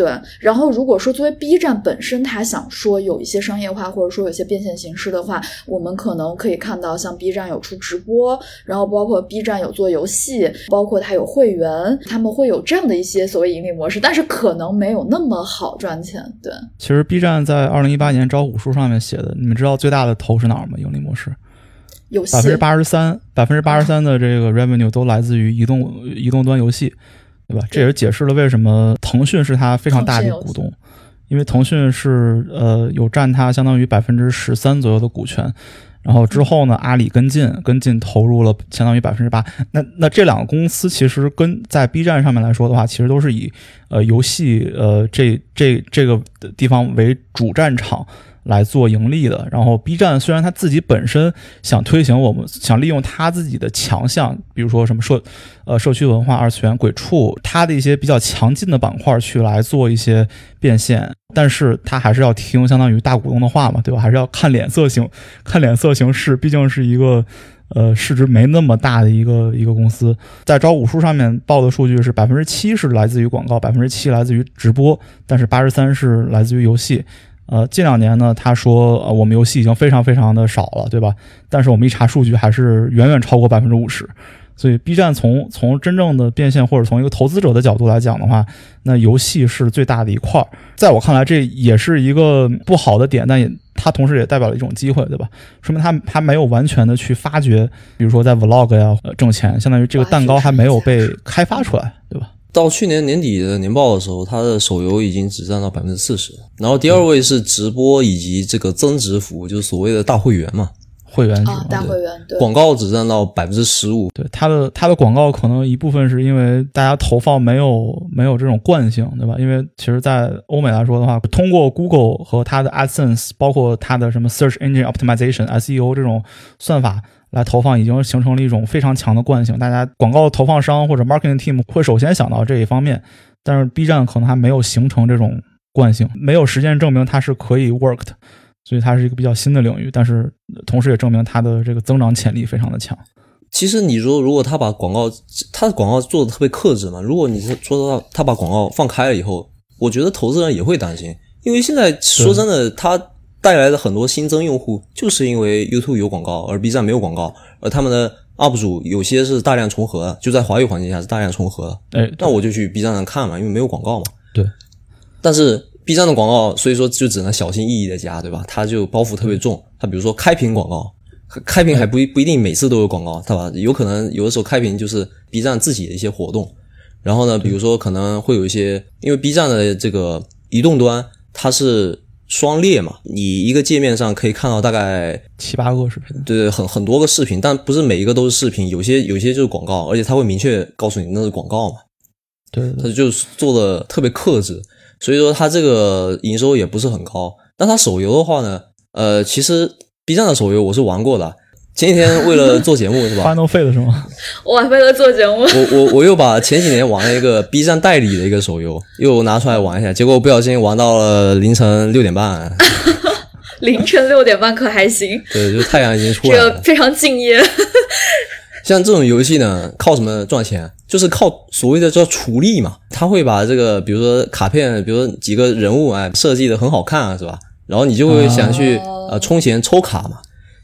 对，然后如果说作为 B 站本身，它想说有一些商业化，或者说有一些变现形式的话，我们可能可以看到，像 B 站有出直播，然后包括 B 站有做游戏，包括它有会员，他们会有这样的一些所谓盈利模式，但是可能没有那么好赚钱。对，其实 B 站在二零一八年招股书上面写的，你们知道最大的头是哪儿吗？盈利模式百分之八十三，百分之八十三的这个 revenue 都来自于移动移动端游戏，对吧？这也是解释了为什么腾讯是它非常大的股东，因为腾讯是呃有占它相当于百分之十三左右的股权。然后之后呢，阿里跟进，跟进投入了相当于百分之八。那那这两个公司其实跟在 B 站上面来说的话，其实都是以呃游戏呃这这这个地方为主战场来做盈利的。然后 B 站虽然它自己本身想推行我们想利用它自己的强项，比如说什么社呃社区文化、二次元、鬼畜，它的一些比较强劲的板块去来做一些变现，但是它还是要听相当于大股东的话嘛，对吧？还是要看脸色行看脸色行事，毕竟是一个。呃，市值没那么大的一个一个公司，在招股书上面报的数据是百分之七是来自于广告，百分之七来自于直播，但是八十三是来自于游戏。呃，近两年呢，他说呃我们游戏已经非常非常的少了，对吧？但是我们一查数据，还是远远超过百分之五十。所以 B 站从从真正的变现或者从一个投资者的角度来讲的话，那游戏是最大的一块儿。在我看来，这也是一个不好的点，但也它同时也代表了一种机会，对吧？说明它还没有完全的去发掘，比如说在 Vlog 呀、呃、挣钱，相当于这个蛋糕还没有被开发出来，对吧？到去年年底的年报的时候，它的手游已经只占到百分之四十，然后第二位是直播以及这个增值服务，就是所谓的大会员嘛。会员制啊，大会员对广告只占到百分之十五，对它的它的广告可能一部分是因为大家投放没有没有这种惯性，对吧？因为其实，在欧美来说的话，通过 Google 和它的 AdSense，包括它的什么 Search Engine Optimization SEO 这种算法来投放，已经形成了一种非常强的惯性。大家广告投放商或者 marketing team 会首先想到这一方面，但是 B 站可能还没有形成这种惯性，没有实践证明它是可以 work 的。所以它是一个比较新的领域，但是同时也证明它的这个增长潜力非常的强。其实你说，如果他把广告，他的广告做的特别克制嘛，如果你是说到他把广告放开了以后，我觉得投资人也会担心，因为现在说真的，它带来的很多新增用户，就是因为 YouTube 有广告，而 B 站没有广告，而他们的 UP 主有些是大量重合的，就在华语环境下是大量重合的。哎，那我就去 B 站上看嘛，因为没有广告嘛。对，但是。B 站的广告，所以说就只能小心翼翼的加，对吧？它就包袱特别重。它比如说开屏广告，开屏还不不一定每次都有广告，对吧？有可能有的时候开屏就是 B 站自己的一些活动。然后呢，比如说可能会有一些，因为 B 站的这个移动端它是双列嘛，你一个界面上可以看到大概七八个视频，对对，很很多个视频，但不是每一个都是视频，有些有些就是广告，而且它会明确告诉你那是广告嘛。对，他就是做的特别克制。所以说它这个营收也不是很高，但它手游的话呢，呃，其实 B 站的手游我是玩过的。前几天为了做节目 是吧？Final Fate 是吗？我为了做节目，我我我又把前几年玩了一个 B 站代理的一个手游又拿出来玩一下，结果不小心玩到了凌晨六点半。凌晨六点半可还行？对，就太阳已经出来了，这个非常敬业。像这种游戏呢，靠什么赚钱？就是靠所谓的叫厨力嘛。他会把这个，比如说卡片，比如说几个人物，哎，设计的很好看啊，是吧？然后你就会想去呃充钱抽卡嘛。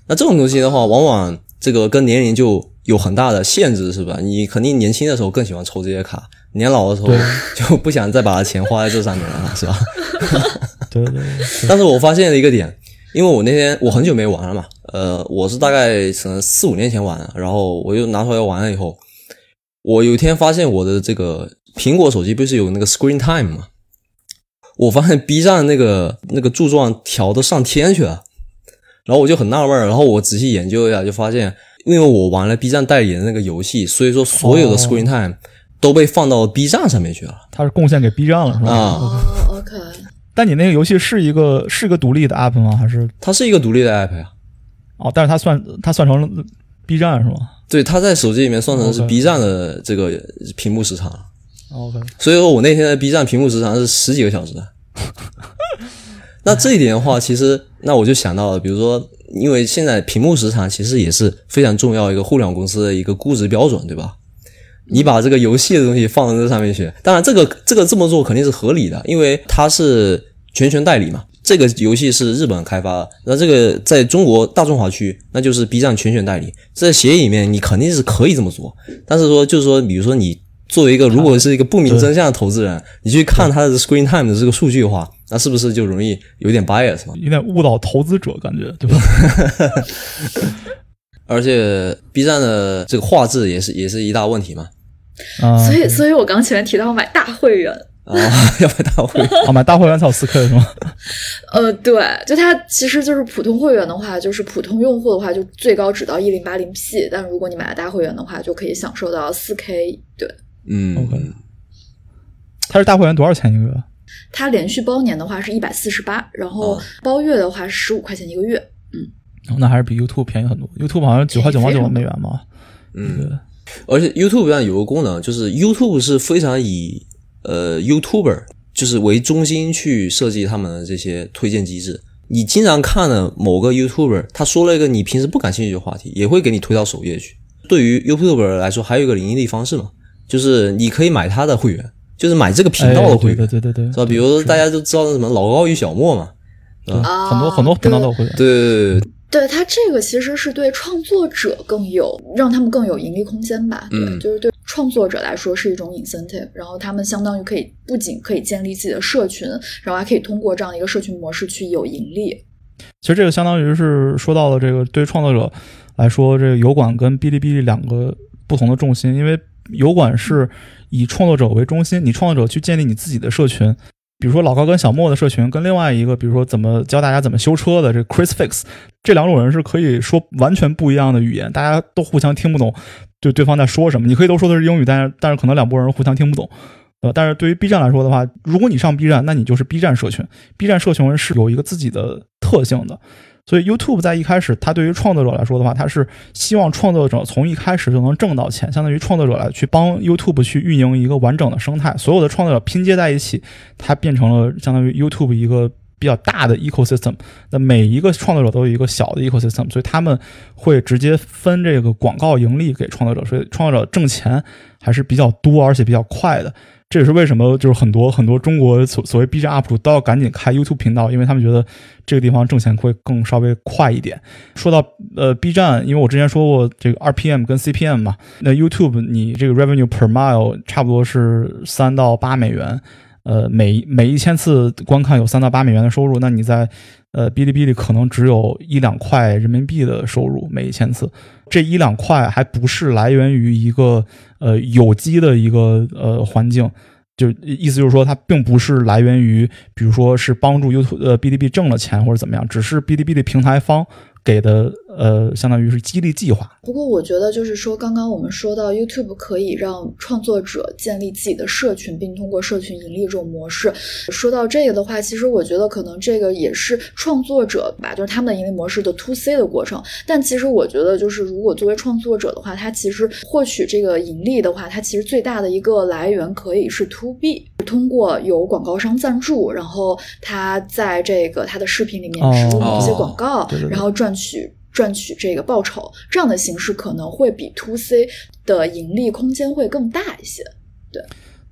那这种东西的话，往往这个跟年龄就有很大的限制，是吧？你肯定年轻的时候更喜欢抽这些卡，年老的时候 就不想再把钱花在这上面了，是吧？对对对。但是我发现了一个点，因为我那天我很久没玩了嘛。呃，我是大概可能四五年前玩的，然后我又拿出来玩了以后，我有一天发现我的这个苹果手机不是有那个 Screen Time 吗？我发现 B 站那个那个柱状调的上天去了，然后我就很纳闷，然后我仔细研究一下，就发现因为我玩了 B 站代理的那个游戏，所以说所有的 Screen Time 都被放到 B 站上面去了。它是贡献给 B 站了，是吧？啊，OK。但你那个游戏是一个是一个独立的 App 吗？还是它是一个独立的 App 呀？哦，但是它算它算成了 B 站是吗？对，它在手机里面算成是 B 站的这个屏幕时长。OK，所以说我那天的 B 站屏幕时长是十几个小时。那这一点的话，其实那我就想到了，比如说，因为现在屏幕时长其实也是非常重要一个互联网公司的一个估值标准，对吧？你把这个游戏的东西放到这上面去，当然这个这个这么做肯定是合理的，因为它是全权代理嘛。这个游戏是日本开发的，那这个在中国大中华区，那就是 B 站全权代理。在协议里面，你肯定是可以这么做。但是说，就是说，比如说你作为一个如果是一个不明真相的投资人，你去看它的 Screen Time 的这个数据的话，那是不是就容易有点 bias 嘛？有点误导投资者感觉，对吧？而且 B 站的这个画质也是也是一大问题嘛。啊，所以，所以我刚前面提到买大会员。啊，要买大会员，哦，买大会员才有四 K 是吗？呃，对，就它其实就是普通会员的话，就是普通用户的话，就最高只到一零八零 P，但如果你买了大会员的话，就可以享受到四 K。对，嗯，OK。它是大会员多少钱一个月？它连续包年的话是一百四十八，然后包月的话是十五块钱一个月。嗯，那还是比 YouTube 便宜很多。YouTube 好像九块九毛九美元嘛。嗯，而且 YouTube 上有个功能，就是 YouTube 是非常以呃，YouTuber 就是为中心去设计他们的这些推荐机制。你经常看的某个 YouTuber，他说了一个你平时不感兴趣的话题，也会给你推到首页去。对于 YouTuber 来说，还有一个盈利方式嘛，就是你可以买他的会员，就是买这个频道的会员，对对对对，是吧？比如说大家都知道什么老高与小莫嘛，啊，很多很多频道都有会员，对对对。对他这个其实是对创作者更有让他们更有盈利空间吧？对，嗯就是对创作者来说是一种 incentive，然后他们相当于可以不仅可以建立自己的社群，然后还可以通过这样的一个社群模式去有盈利。其实这个相当于是说到了这个对创作者来说，这个油管跟哔哩哔哩两个不同的重心，因为油管是以创作者为中心，你创作者去建立你自己的社群。比如说老高跟小莫的社群，跟另外一个，比如说怎么教大家怎么修车的这 Chris Fix，这两种人是可以说完全不一样的语言，大家都互相听不懂，对对方在说什么。你可以都说的是英语，但是但是可能两拨人互相听不懂。呃，但是对于 B 站来说的话，如果你上 B 站，那你就是 B 站社群。B 站社群是有一个自己的特性的，所以 YouTube 在一开始，它对于创作者来说的话，它是希望创作者从一开始就能挣到钱，相当于创作者来去帮 YouTube 去运营一个完整的生态，所有的创作者拼接在一起，它变成了相当于 YouTube 一个比较大的 ecosystem。那每一个创作者都有一个小的 ecosystem，所以他们会直接分这个广告盈利给创作者，所以创作者挣钱还是比较多而且比较快的。这也是为什么，就是很多很多中国所所谓 B 站 UP 主都要赶紧开 YouTube 频道，因为他们觉得这个地方挣钱会更稍微快一点。说到呃 B 站，因为我之前说过这个 RPM 跟 CPM 嘛，那 YouTube 你这个 revenue per mile 差不多是三到八美元，呃每每一千次观看有三到八美元的收入，那你在呃哔哩哔哩可能只有一两块人民币的收入每一千次，这一两块还不是来源于一个呃有机的一个呃环境。就意思就是说，它并不是来源于，比如说是帮助 YouTube 呃哔哩哔哩挣了钱或者怎么样，只是哔哩哔哩平台方给的呃，相当于是激励计划。不过我觉得就是说，刚刚我们说到 YouTube 可以让创作者建立自己的社群，并通过社群盈利这种模式。说到这个的话，其实我觉得可能这个也是创作者吧，就是他们的盈利模式的 To C 的过程。但其实我觉得，就是如果作为创作者的话，他其实获取这个盈利的话，他其实最大的一个来源可以是 To B，通过有广告商赞助，然后他在这个他的视频里面植入某一些广告，对对对然后赚取。赚取这个报酬，这样的形式可能会比 To C 的盈利空间会更大一些。对，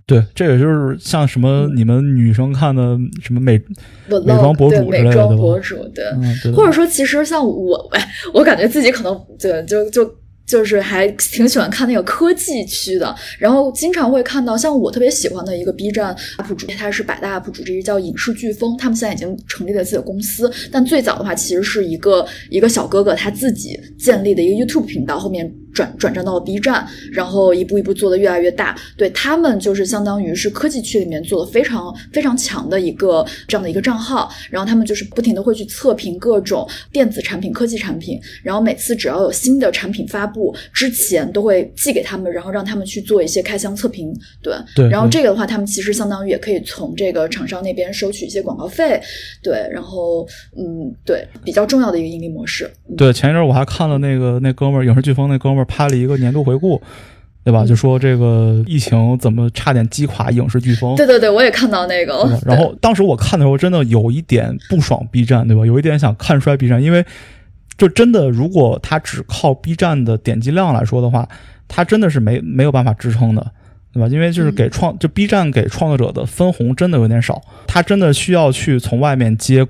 对这也就是像什么你们女生看的什么美，美美妆博主之类的博主对，嗯，对或者说其实像我，哎，我感觉自己可能就就就。就是还挺喜欢看那个科技区的，然后经常会看到像我特别喜欢的一个 B 站 UP 主，他是百大 UP 主之一，叫影视飓风。他们现在已经成立了自己的公司，但最早的话其实是一个一个小哥哥他自己建立的一个 YouTube 频道，后面转转战到了 B 站，然后一步一步做的越来越大。对他们就是相当于是科技区里面做的非常非常强的一个这样的一个账号，然后他们就是不停的会去测评各种电子产品、科技产品，然后每次只要有新的产品发布布之前，都会寄给他们，然后让他们去做一些开箱测评。对，对对然后这个的话，他们其实相当于也可以从这个厂商那边收取一些广告费。对，然后嗯，对，比较重要的一个盈利模式。对，前一阵儿我还看了那个那哥们儿影视飓风那哥们儿拍了一个年度回顾，对吧？就说这个疫情怎么差点击垮影视飓风。对对对，我也看到那个。然后当时我看的时候，真的有一点不爽 B 站，对吧？有一点想看衰 B 站，因为就真的如果它只靠 B 站的点击量来说的话，它真的是没没有办法支撑的。对吧？因为就是给创，就 B 站给创作者的分红真的有点少，他真的需要去从外面接，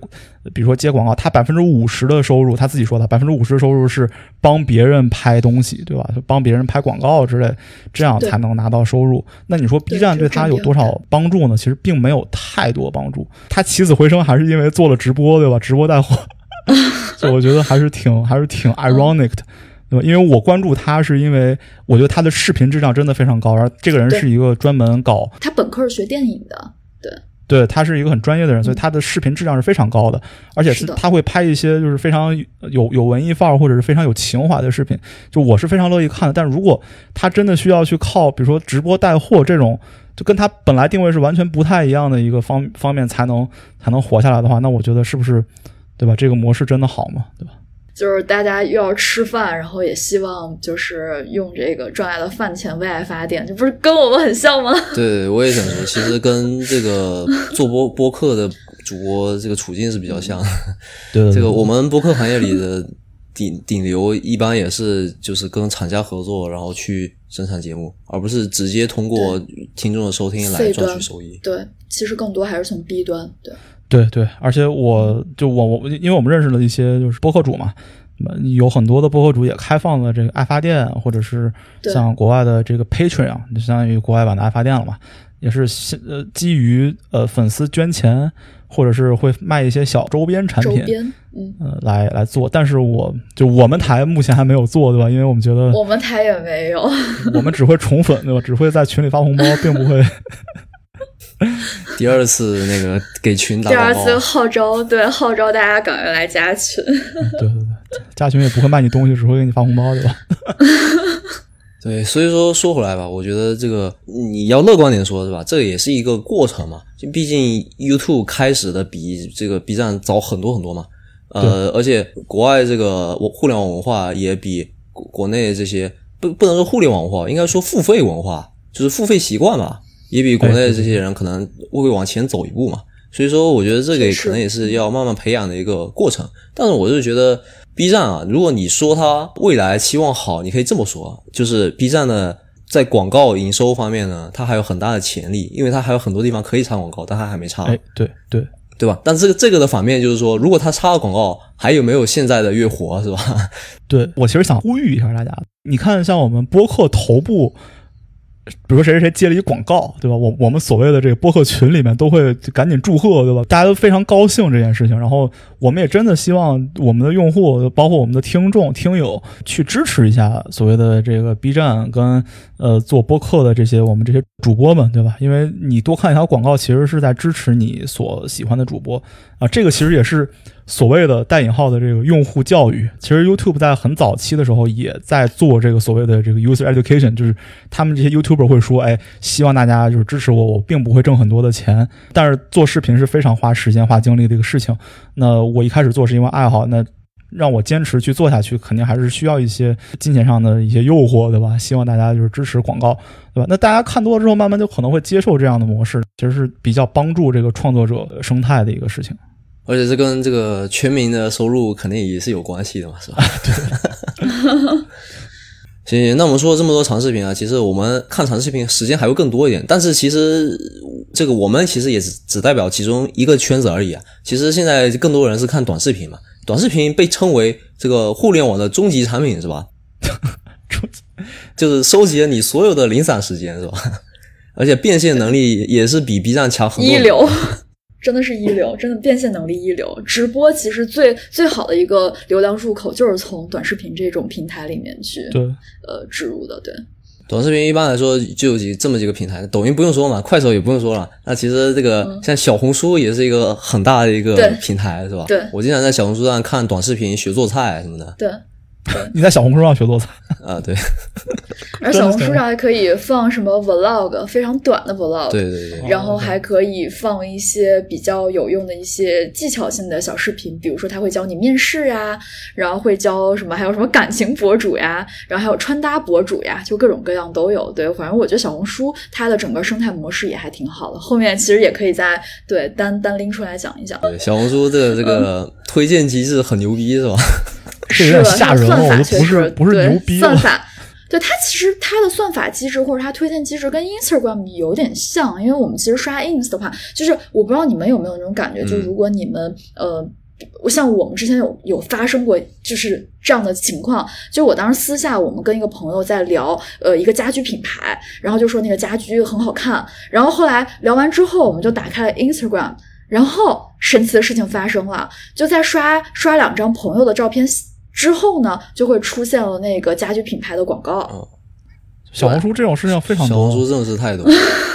比如说接广告，他百分之五十的收入，他自己说的百分之五十的收入是帮别人拍东西，对吧？就帮别人拍广告之类，这样才能拿到收入。那你说 B 站对他有多少帮助呢？其实并没有太多帮助，他起死回生还是因为做了直播，对吧？直播带货，我觉得还是挺还是挺 ironic 的。对吧？因为我关注他，是因为我觉得他的视频质量真的非常高，然后这个人是一个专门搞他本科是学电影的，对对他是一个很专业的人，所以嗯他的视频质量是非常高的，而且是他会拍一些就是非常有有文艺范儿或者是非常有情怀的视频，就我是非常乐意看的。但如果他真的需要去靠比如说直播带货这种，就跟他本来定位是完全不太一样的一个方方面才能才能活下来的话，那我觉得是不是对吧？这个模式真的好吗？对吧？就是大家又要吃饭，然后也希望就是用这个赚来的饭钱为爱发电，这不是跟我们很像吗？对，我也想说，其实跟这个做播播客的主播这个处境是比较像的。对这个我们播客行业里的顶顶流，一般也是就是跟厂家合作，然后去生产节目，而不是直接通过听众的收听来赚取收益。对，其实更多还是从 B 端。对，对对，而且我就我我，因为我们认识了一些就是播客主嘛，那么有很多的播客主也开放了这个爱发电，或者是像国外的这个 Patreon，就相当于国外版的爱发电了嘛，也是先呃基于呃粉丝捐钱，或者是会卖一些小周边产品，周边，嗯，呃来来做。但是我就我们台目前还没有做，对吧？因为我们觉得我们台也没有。我们只会宠粉，对吧？只会在群里发红包，并不会。第二次那个给群打第二次，号召，对号召大家赶快来加群。对对对，加群也不会卖你东西，只会给你发红包，对吧？对，所以说说回来吧，我觉得这个你要乐观点说，是吧？这个也是一个过程嘛，就毕竟 YouTube 开始的比这个 B 站早很多很多嘛，呃，而且国外这个互联网文化也比国国内这些不不能说互联网文化，应该说付费文化，就是付费习惯嘛，也比国内的这些人可能会往前走一步嘛。所以说，我觉得这个可能也是要慢慢培养的一个过程。但是，我就觉得 B 站啊，如果你说它未来期望好，你可以这么说，就是 B 站呢在广告营收方面呢，它还有很大的潜力，因为它还有很多地方可以插广告，但它还没插，哎，对对，对吧？但这个这个的反面就是说，如果它插了广告，还有没有现在的月活，是吧？对我其实想呼吁一下大家，你看像我们播客头部，比如说谁谁谁接了一广告，对吧？我我们所谓的这个播客群里面都会赶紧祝贺，对吧？大家都非常高兴这件事情，然后我们也真的希望我们的用户，包括我们的听众、听友，去支持一下所谓的这个 B 站跟呃做播客的这些我们这些主播们，对吧？因为你多看一条广告，其实是在支持你所喜欢的主播啊，这个其实也是所谓的带引号的这个用户教育。其实 YouTube 在很早期的时候也在做这个所谓的这个 user education，就是他们这些 YouTuber 会说，哎，希望大家就是支持我，我并不会挣很多的钱，但是做视频是非常花时间、花精力的一个事情。那我一开始做是因为爱好，那让我坚持去做下去，肯定还是需要一些金钱上的一些诱惑，对吧？希望大家就是支持广告，对吧？那大家看多了之后，慢慢就可能会接受这样的模式，其实是比较帮助这个创作者生态的一个事情。而且这跟这个全民的收入肯定也是有关系的嘛，是吧？行行，那我们说了这么多长视频啊，其实我们看长视频时间还会更多一点，但是其实这个我们其实也只只代表其中一个圈子而已啊。其实现在更多人是看短视频嘛，短视频被称为这个互联网的终极产品是吧？就是收集了你所有的零散时间是吧？而且变现能力也是比 B 站强很多。一流，真的是一流，真的变现能力一流。直播其实最最好的一个流量入口就是从短视频这种平台里面去对，呃植入的，对。短视频一般来说就有几这么几个平台，抖音不用说嘛，快手也不用说了。那其实这个像小红书也是一个很大的一个平台，是吧？对我经常在小红书上看短视频学做菜什么的。对，你在小红书上学做菜，啊，对，而小红书上还可以放什么 vlog，非常短的 vlog，对对对，然后还可以放一些比较有用的一些技巧性的小视频，比如说他会教你面试呀，然后会教什么，还有什么感情博主呀，然后还有穿搭博主呀，就各种各样都有。对，反正我觉得小红书它的整个生态模式也还挺好的。后面其实也可以再对单单拎出来讲一讲。对小红书的这个推荐机制很牛逼，是吧？这有点是吓人了，算法我就不确实是不是对牛逼了。算法。对它其实它的算法机制或者它推荐机制跟 Instagram 有点像，因为我们其实刷 ins 的话，就是我不知道你们有没有那种感觉，就嗯如果你们呃。我像我们之前有有发生过就是这样的情况，就我当时私下我们跟一个朋友在聊，呃，一个家居品牌，然后就说那个家居很好看，然后后来聊完之后，我们就打开了 Instagram，然后神奇的事情发生了，就在刷刷两张朋友的照片之后呢，就会出现了那个家居品牌的广告。小红书这种事情非常多，小红书真的是太多。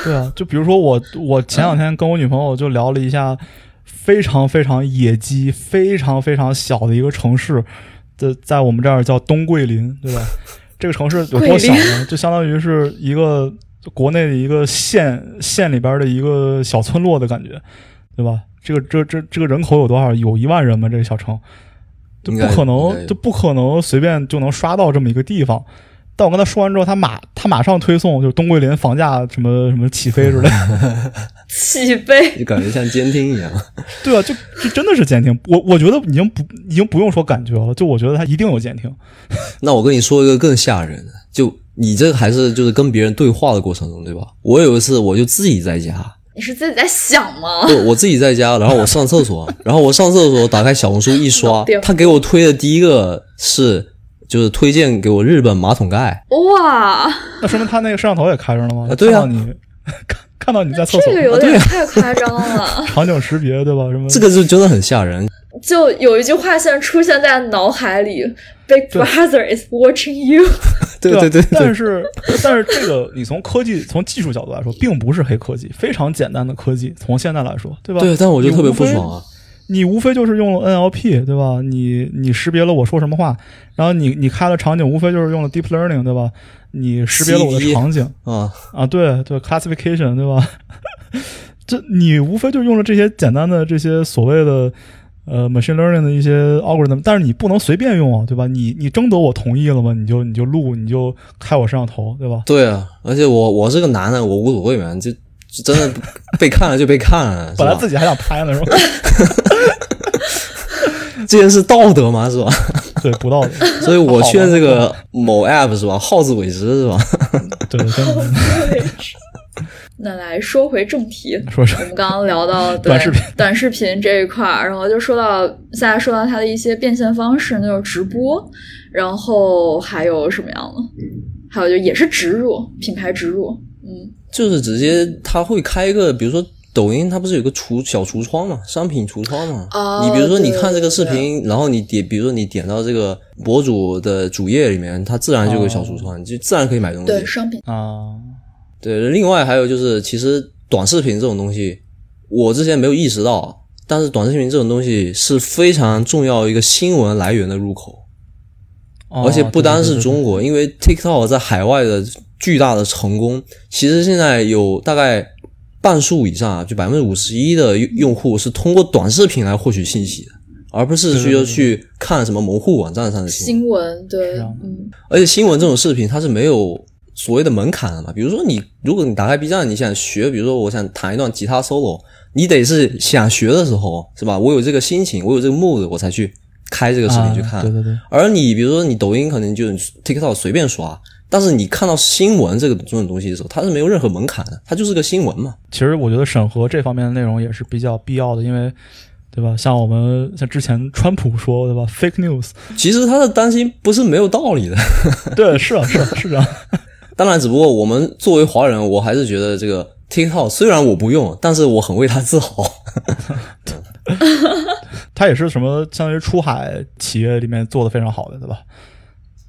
对啊，就比如说我，我前两天跟我女朋友就聊了一下，非常非常野鸡、非常非常小的一个城市在，在我们这儿叫东桂林，对吧？这个城市有多小呢？就相当于是一个国内的一个县县里边的一个小村落的感觉，对吧？这个这这这个人口有多少？有一万人吗？这个小城，就不可能就不可能随便就能刷到这么一个地方。但我跟他说完之后，他马他马上推送，就是东桂林房价什么什么起飞之类的。起飞，就感觉像监听一样。对啊，就就真的是监听。我我觉得已经不已经不用说感觉了，就我觉得他一定有监听。那我跟你说一个更吓人的，就你这个还是就是跟别人对话的过程中，对吧？我有一次我就自己在家，你是自己在想吗？不，我自己在家，然后我上厕所，然后我上厕所打开小红书一刷，他给我推的第一个是就是推荐给我日本马桶盖，哇，那说明他那个摄像头也开着了吗？啊对啊看到你看看到你在厕所这个有点太夸张了。场景识别对吧？什么这个就真的很吓人。就有一句话现在出现在脑海里：“Big Brother is watching you。对对对对，但是 但是这个你从科技从技术角度来说，并不是黑科技，非常简单的科技。从现在来说，对吧？对，但我就特别不爽啊。你无非就是用了 NLP，对吧？你你识别了我说什么话，然后你你开了场景，无非就是用了 Deep Learning，对吧？你识别了我的场景啊，啊，对对，classification，对吧？这你无非就用了这些简单的这些所谓的呃 machine learning 的一些 algorithm，但是你不能随便用啊，对吧？你你征得我同意了吗？你就你就录，你就开我摄像头，对吧？对啊，而且我我是个男的，我无所谓嘛，就就真的被看了就被看了，本来自己还想拍呢，是吧？这件事道德吗？是吧？对，不道德，所以我劝这个某 app 是吧，好自为之是吧？对，真的。”那来说回正题，说说我们刚刚聊到 对短视频短视频这一块儿，然后就说到现在说到它的一些变现方式，那就是直播，然后还有什么样的？还有就也是植入品牌植入，嗯，就是直接他会开一个，比如说抖音，它不是有个橱小橱窗嘛，商品橱窗嘛。哦你比如说你看这个对视频，然后你点，比如说你点到这个博主的主页里面，它自然就有个小橱窗，你就自然可以买东西。对商品，啊，对，另外还有就是，其实短视频这种东西，我之前没有意识到，但是短视频这种东西是非常重要一个新闻来源的入口。哦而且不单是对对对对中国，因为 TikTok 在海外的巨大的成功，其实现在有大概半数以上啊，就百分之五十一的用用户是通过短视频来获取信息的，而不是需要去看什么门户网站上的信息。新闻，对，嗯，而且新闻这种视频它是没有所谓的门槛了嘛，比如说你如果你打开 B 站，你想学，比如说我想弹一段吉他 solo，你得是想学的时候是吧？我有这个心情，我有这个 mood，我才去开这个视频去看。啊对对对，而你比如说你抖音可能就 TikTok 随便刷，但是你看到新闻这个这种东西的时候，它是没有任何门槛的，它就是个新闻嘛。其实我觉得审核这方面的内容也是比较必要的，因为对吧？像我们像之前川普说对吧，fake news，其实他的担心不是没有道理的。对，是啊，是啊，是这样。当然，只不过我们作为华人，我还是觉得这个 TikTok 虽然我不用，但是我很为它自豪。它也是什么相当于出海企业里面做的非常好的，对吧？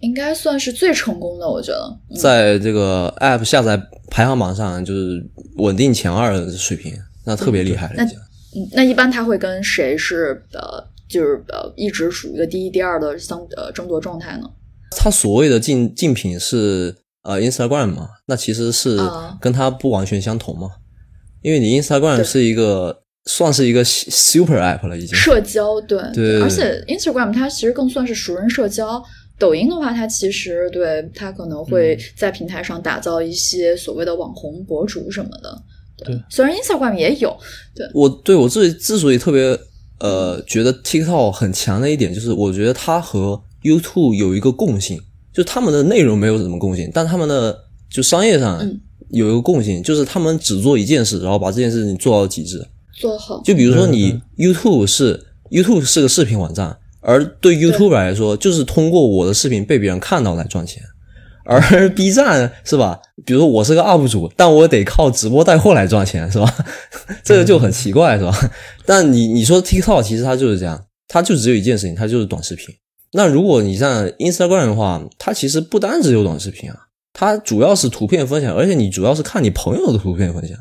应该算是最成功的，我觉得。嗯在这个 App 下载排行榜上，就是稳定前二的水平，那特别厉害了已经。嗯，那一般他会跟谁是呃，就是呃，一直处于一个第一、第二的相呃争夺状态呢？它所谓的竞竞品是呃 Instagram 嘛，那其实是啊跟它不完全相同嘛，因为你 Instagram 是一个算是一个 super app 了已经。社交，对对而且 Instagram 它其实更算是熟人社交。抖音的话，它其实对它可能会在平台上打造一些所谓的网红博主什么的。对，虽然 Instagram 也有，对我对我自己之所以特别呃觉得 TikTok 很强的一点，就是我觉得它和 YouTube 有一个共性，就他们的内容没有什么共性，但他们的就商业上嗯有一个共性，就是他们只做一件事，然后把这件事情做到极致。做好。就比如说你 YouTube 是 YouTube 是个视频网站，而对 YouTuber 来说，就是通过我的视频被别人看到来赚钱。而 B 站是吧？比如说我是个 UP 主，但我得靠直播带货来赚钱，是吧？这个就很奇怪，是吧？但你你说 TikTok 其实它就是这样，它就只有一件事情，它就是短视频。那如果你像 Instagram 的话，它其实不单只有短视频啊，它主要是图片分享，而且你主要是看你朋友的图片分享，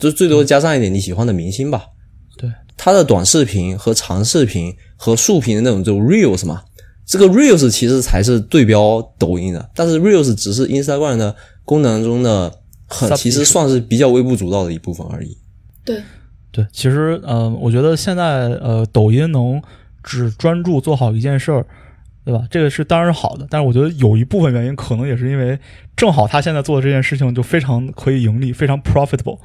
就最多加上一点你喜欢的明星吧。对，它的短视频和长视频和竖屏的那种就 Reels 嘛，这个 Reels 其实才是对标抖音的，但是 Reels 只是 Instagram 的功能中的很其实算是比较微不足道的一部分而已。对，对，其实呃，我觉得现在呃，抖音能只专注做好一件事儿，对吧？这个是当然是好的，但是我觉得有一部分原因可能也是因为正好他现在做的这件事情就非常可以盈利，非常 profitable，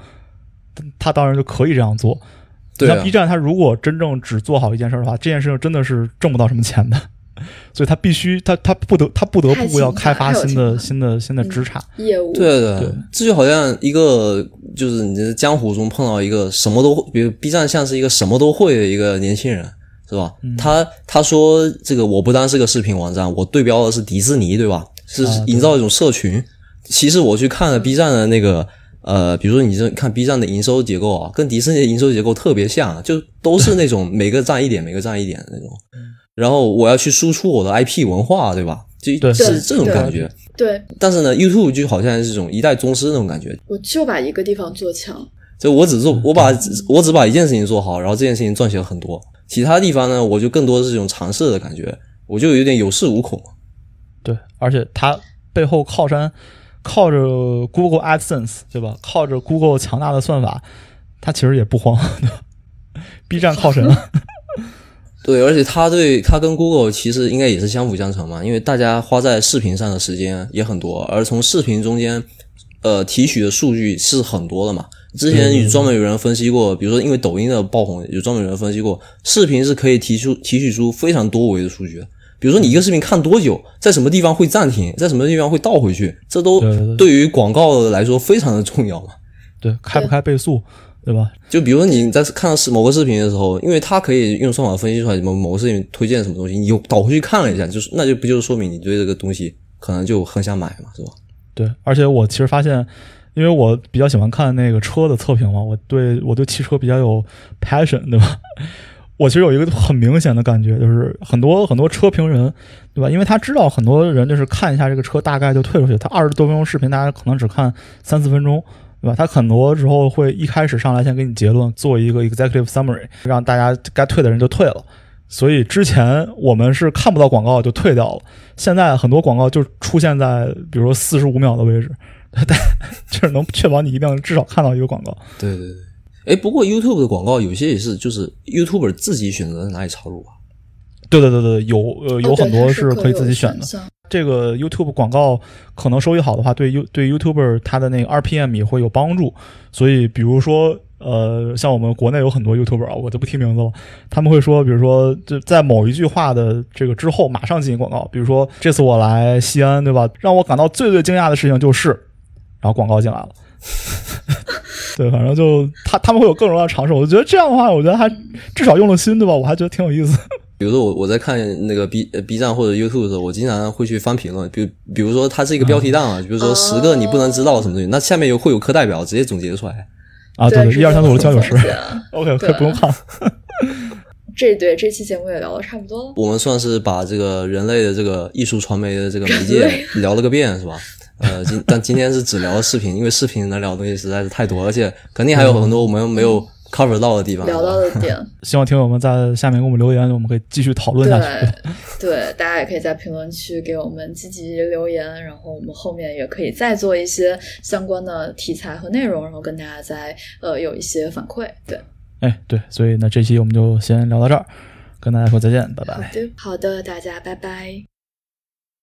他当然就可以这样做。对啊像 B 站，他如果真正只做好一件事儿的话，这件事情真的是挣不到什么钱的。所以他必须他他不得他不得不要开发新的新的新的枝杈。业务对对对这就好像一个就是你在江湖中碰到一个什么都，比如 B 站像是一个什么都会的一个年轻人，是吧？他他说这个我不单是个视频网站，我对标的是迪士尼，对吧？是营造一种社群。其实我去看了 B 站的那个。呃，比如说你这看 B 站的营收结构啊，跟迪士尼的营收结构特别像，就都是那种每个占一点，每个占一点的那种。然后我要去输出我的 IP 文化，对吧？就对是这种感觉。对，但是呢，YouTube 就好像是这种一代宗师那种感觉，我就把一个地方做强。就我只做，我把我只把一件事情做好，然后这件事情赚钱很多。其他地方呢，我就更多是这种尝试的感觉，我就有点有恃无恐。对，而且它背后靠山，靠着 Google AdSense，对吧？靠着 Google 强大的算法，它其实也不慌。B 站靠神，对，而且它对它跟 Google 其实应该也是相辅相成嘛，因为大家花在视频上的时间也很多，而从视频中间，呃，提取的数据是很多的嘛。之前有专门有人分析过，比如说因为抖音的爆红，有专门有人分析过，视频是可以提出提取出非常多维的数据的。比如说你一个视频看多久，在什么地方会暂停，在什么地方会倒回去，这都对于广告来说非常的重要嘛。对，开不开倍速，对吧？就比如说你在看到某个视频的时候，因为它可以用算法分析出来某某个视频推荐什么东西，你又倒回去看了一下，就是那就不就是说明你对这个东西可能就很想买嘛，是吧？对，而且我其实发现，因为我比较喜欢看那个车的测评嘛，我对我对汽车比较有 passion，对吧？我其实有一个很明显的感觉，就是很多很多车评人，对吧？因为他知道很多人就是看一下这个车大概就退出去，他二十多分钟视频，大家可能只看三四分钟，对吧？他很多时候会一开始上来先给你结论，做一个 executive summary，让大家该退的人就退了。所以之前我们是看不到广告就退掉了，现在很多广告就出现在比如说四十五秒的位置，但就是能确保你一定至少看到一个广告。对对对。哎，不过 YouTube 的广告有些也是，就是 YouTuber 自己选择在哪里插入啊。对对对对，有呃有很多是可以自己选的。这个 YouTube 广告可能收益好的话，对 You 对 YouTuber 它的那个 RPM 也会有帮助。所以比如说呃，像我们国内有很多 YouTuber 啊，我就不提名字了，他们会说，比如说就在某一句话的这个之后马上进行广告，比如说这次我来西安，对吧？让我感到最最惊讶的事情就是，然后广告进来了。对，反正就他他们会有各种各样的尝试，我觉得这样的话，我觉得还至少用了心，对吧？我还觉得挺有意思。比如说我我在看那个 B 呃 B 站或者 YouTube 的时候，我经常会去翻评论，比如比如说它是一个标题党啊，比如说十个你不能知道什么东西，那下面有会有课代表直接总结出来。啊，对对，是一二三四五六七八九十，OK OK，对不用看了。这对这期节目也聊的差不多了。我们算是把这个人类的这个艺术传媒的这个媒介聊了个遍，是吧？呃，今但今天是只聊视频，因为视频能聊的东西实在是太多，而且肯定还有很多我们没有 cover 到的地方。聊到的点，希望听友们在下面给我们留言，我们可以继续讨论下去。对对，大家也可以在评论区给我们积极留言，然后我们后面也可以再做一些相关的题材和内容，然后跟大家再呃有一些反馈。对，哎，对，所以呢，这期我们就先聊到这儿，跟大家说再见，拜拜好。的，好的，大家拜拜。